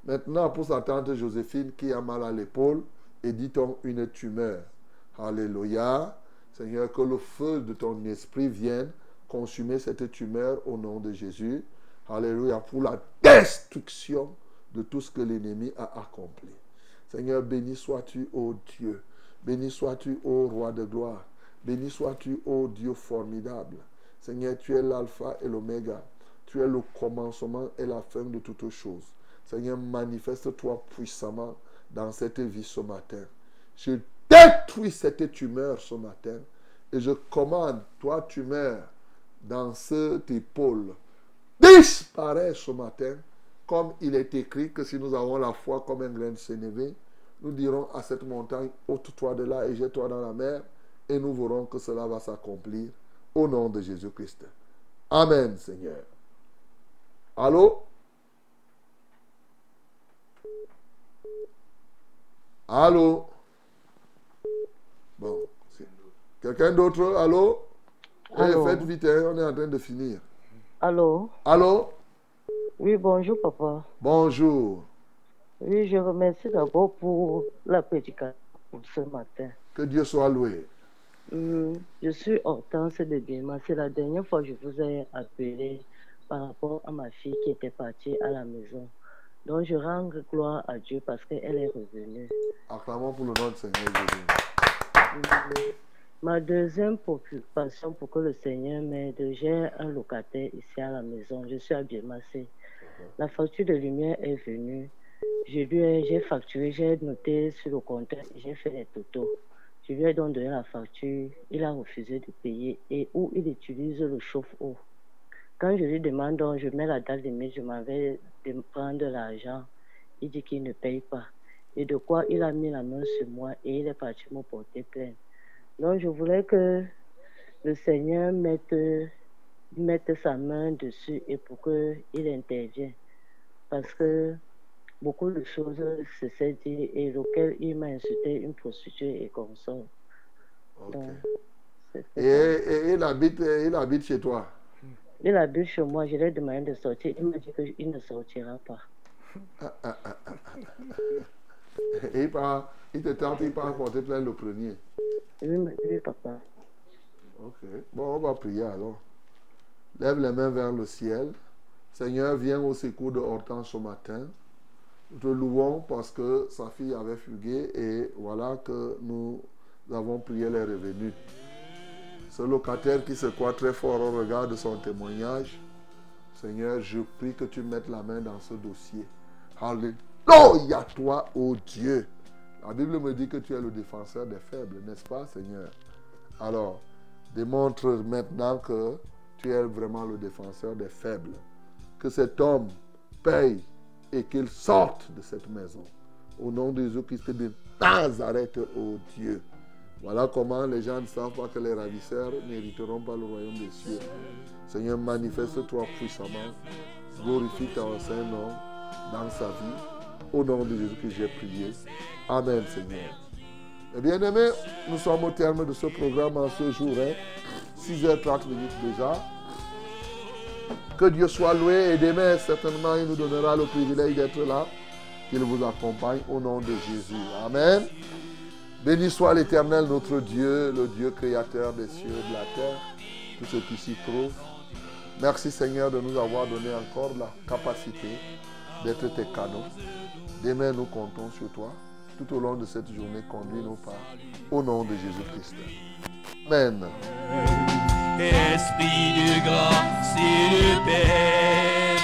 Maintenant, pour sa tante Joséphine qui a mal à l'épaule, et dit-on une tumeur. Alléluia. Seigneur, que le feu de ton esprit vienne consumer cette tumeur au nom de Jésus. Alléluia. Pour la destruction de tout ce que l'ennemi a accompli. Seigneur, béni sois-tu, ô Dieu. Béni sois-tu, ô roi de gloire. Béni sois-tu, ô Dieu formidable. Seigneur, tu es l'alpha et l'oméga. Tu es le commencement et la fin de toutes choses. Seigneur, manifeste-toi puissamment dans cette vie ce matin. Je détruis cette tumeur ce matin et je commande, toi tumeur, dans cette épaule, disparaît ce matin, comme il est écrit que si nous avons la foi comme un grain de sénévé, nous dirons à cette montagne, ôte-toi de là et jette-toi dans la mer, et nous verrons que cela va s'accomplir au nom de Jésus-Christ. Amen, Seigneur. Allô? Allô? Bon. c'est- Quelqu'un d'autre? Allô? Eh, Allô? faites vite, hein, on est en train de finir. Allô? Allô? Oui, bonjour papa. Bonjour. Oui, je remercie d'abord pour la prédication pour ce matin. Que Dieu soit loué. Hum, je suis Hortense de Guillemot. C'est la dernière fois que je vous ai appelé par rapport à ma fille qui était partie à la maison. Donc je rends gloire à Dieu parce qu'elle est revenue. Acclamons pour le nom du Seigneur Jésus. Hum, Ma deuxième préoccupation pour que le Seigneur m'aide, j'ai un locataire ici à la maison. Je suis à Bielmassé. La facture de lumière est venue. J'ai facturé, j'ai noté sur le compteur, j'ai fait les totaux. Je lui ai donc donné la facture, il a refusé de payer et où il utilise le chauffe-eau. Quand je lui demande, donc, je mets la date limite, je m'en vais de prendre l'argent, il dit qu'il ne paye pas. Et de quoi il a mis la main sur moi et il est parti me porter plainte. Donc je voulais que le Seigneur mette, mette sa main dessus et pour qu'il intervienne. Parce que beaucoup de choses se sont dites et lequel il m'a insulté une prostituée et comme ça. Donc, c'est- Et, et- il, habite, il habite chez toi? il habite chez moi, je lui ai demandé de sortir. Il m'a dit qu'il ne sortira pas. Ah. Et il, part, il te tente, il part porter plainte le premier. Oui, oui, papa. Ok. Bon, on va prier alors. Lève les mains vers le ciel. Seigneur, viens au secours de Hortense ce matin. Te louons parce que sa fille avait fugué et voilà que nous avons prié, elle est revenue. Ce locataire qui se croit très fort au regard de son témoignage, Seigneur, je prie que tu mettes la main dans ce dossier. Alléluia, toi, ô Dieu. La Bible me dit que tu es le défenseur des faibles, n'est-ce pas, Seigneur? Alors, démontre maintenant que tu es vraiment le défenseur des faibles. Que cet homme paye et qu'il sorte de cette maison. Au nom de Jésus-Christ de Nazareth, ô Dieu. Voilà comment les gens ne savent pas que les ravisseurs n'hériteront pas le royaume des cieux. Seigneur, manifeste-toi puissamment. glorifie ton Saint-Nom dans sa vie. Au nom de Jésus que j'ai prié. Amen, Seigneur. Eh bien aimés, nous sommes au terme de ce programme en ce jour. hein. 6h30 minutes déjà. Que Dieu soit loué et demain, certainement, il nous donnera le privilège d'être là. Qu'il vous accompagne au nom de Jésus. Amen. Béni soit l'Éternel, notre Dieu, le Dieu créateur des cieux et de la terre, tout ce qui s'y trouve. Merci Seigneur de nous avoir donné encore la capacité d'être tes canaux. Demain, nous comptons sur toi. Tout au long de cette journée, conduis-nous par au nom de Jésus-Christ. Amen. Esprit de grâce et de paix,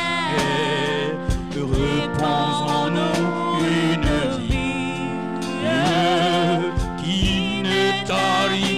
repose en nous une vie. Qui ne tarit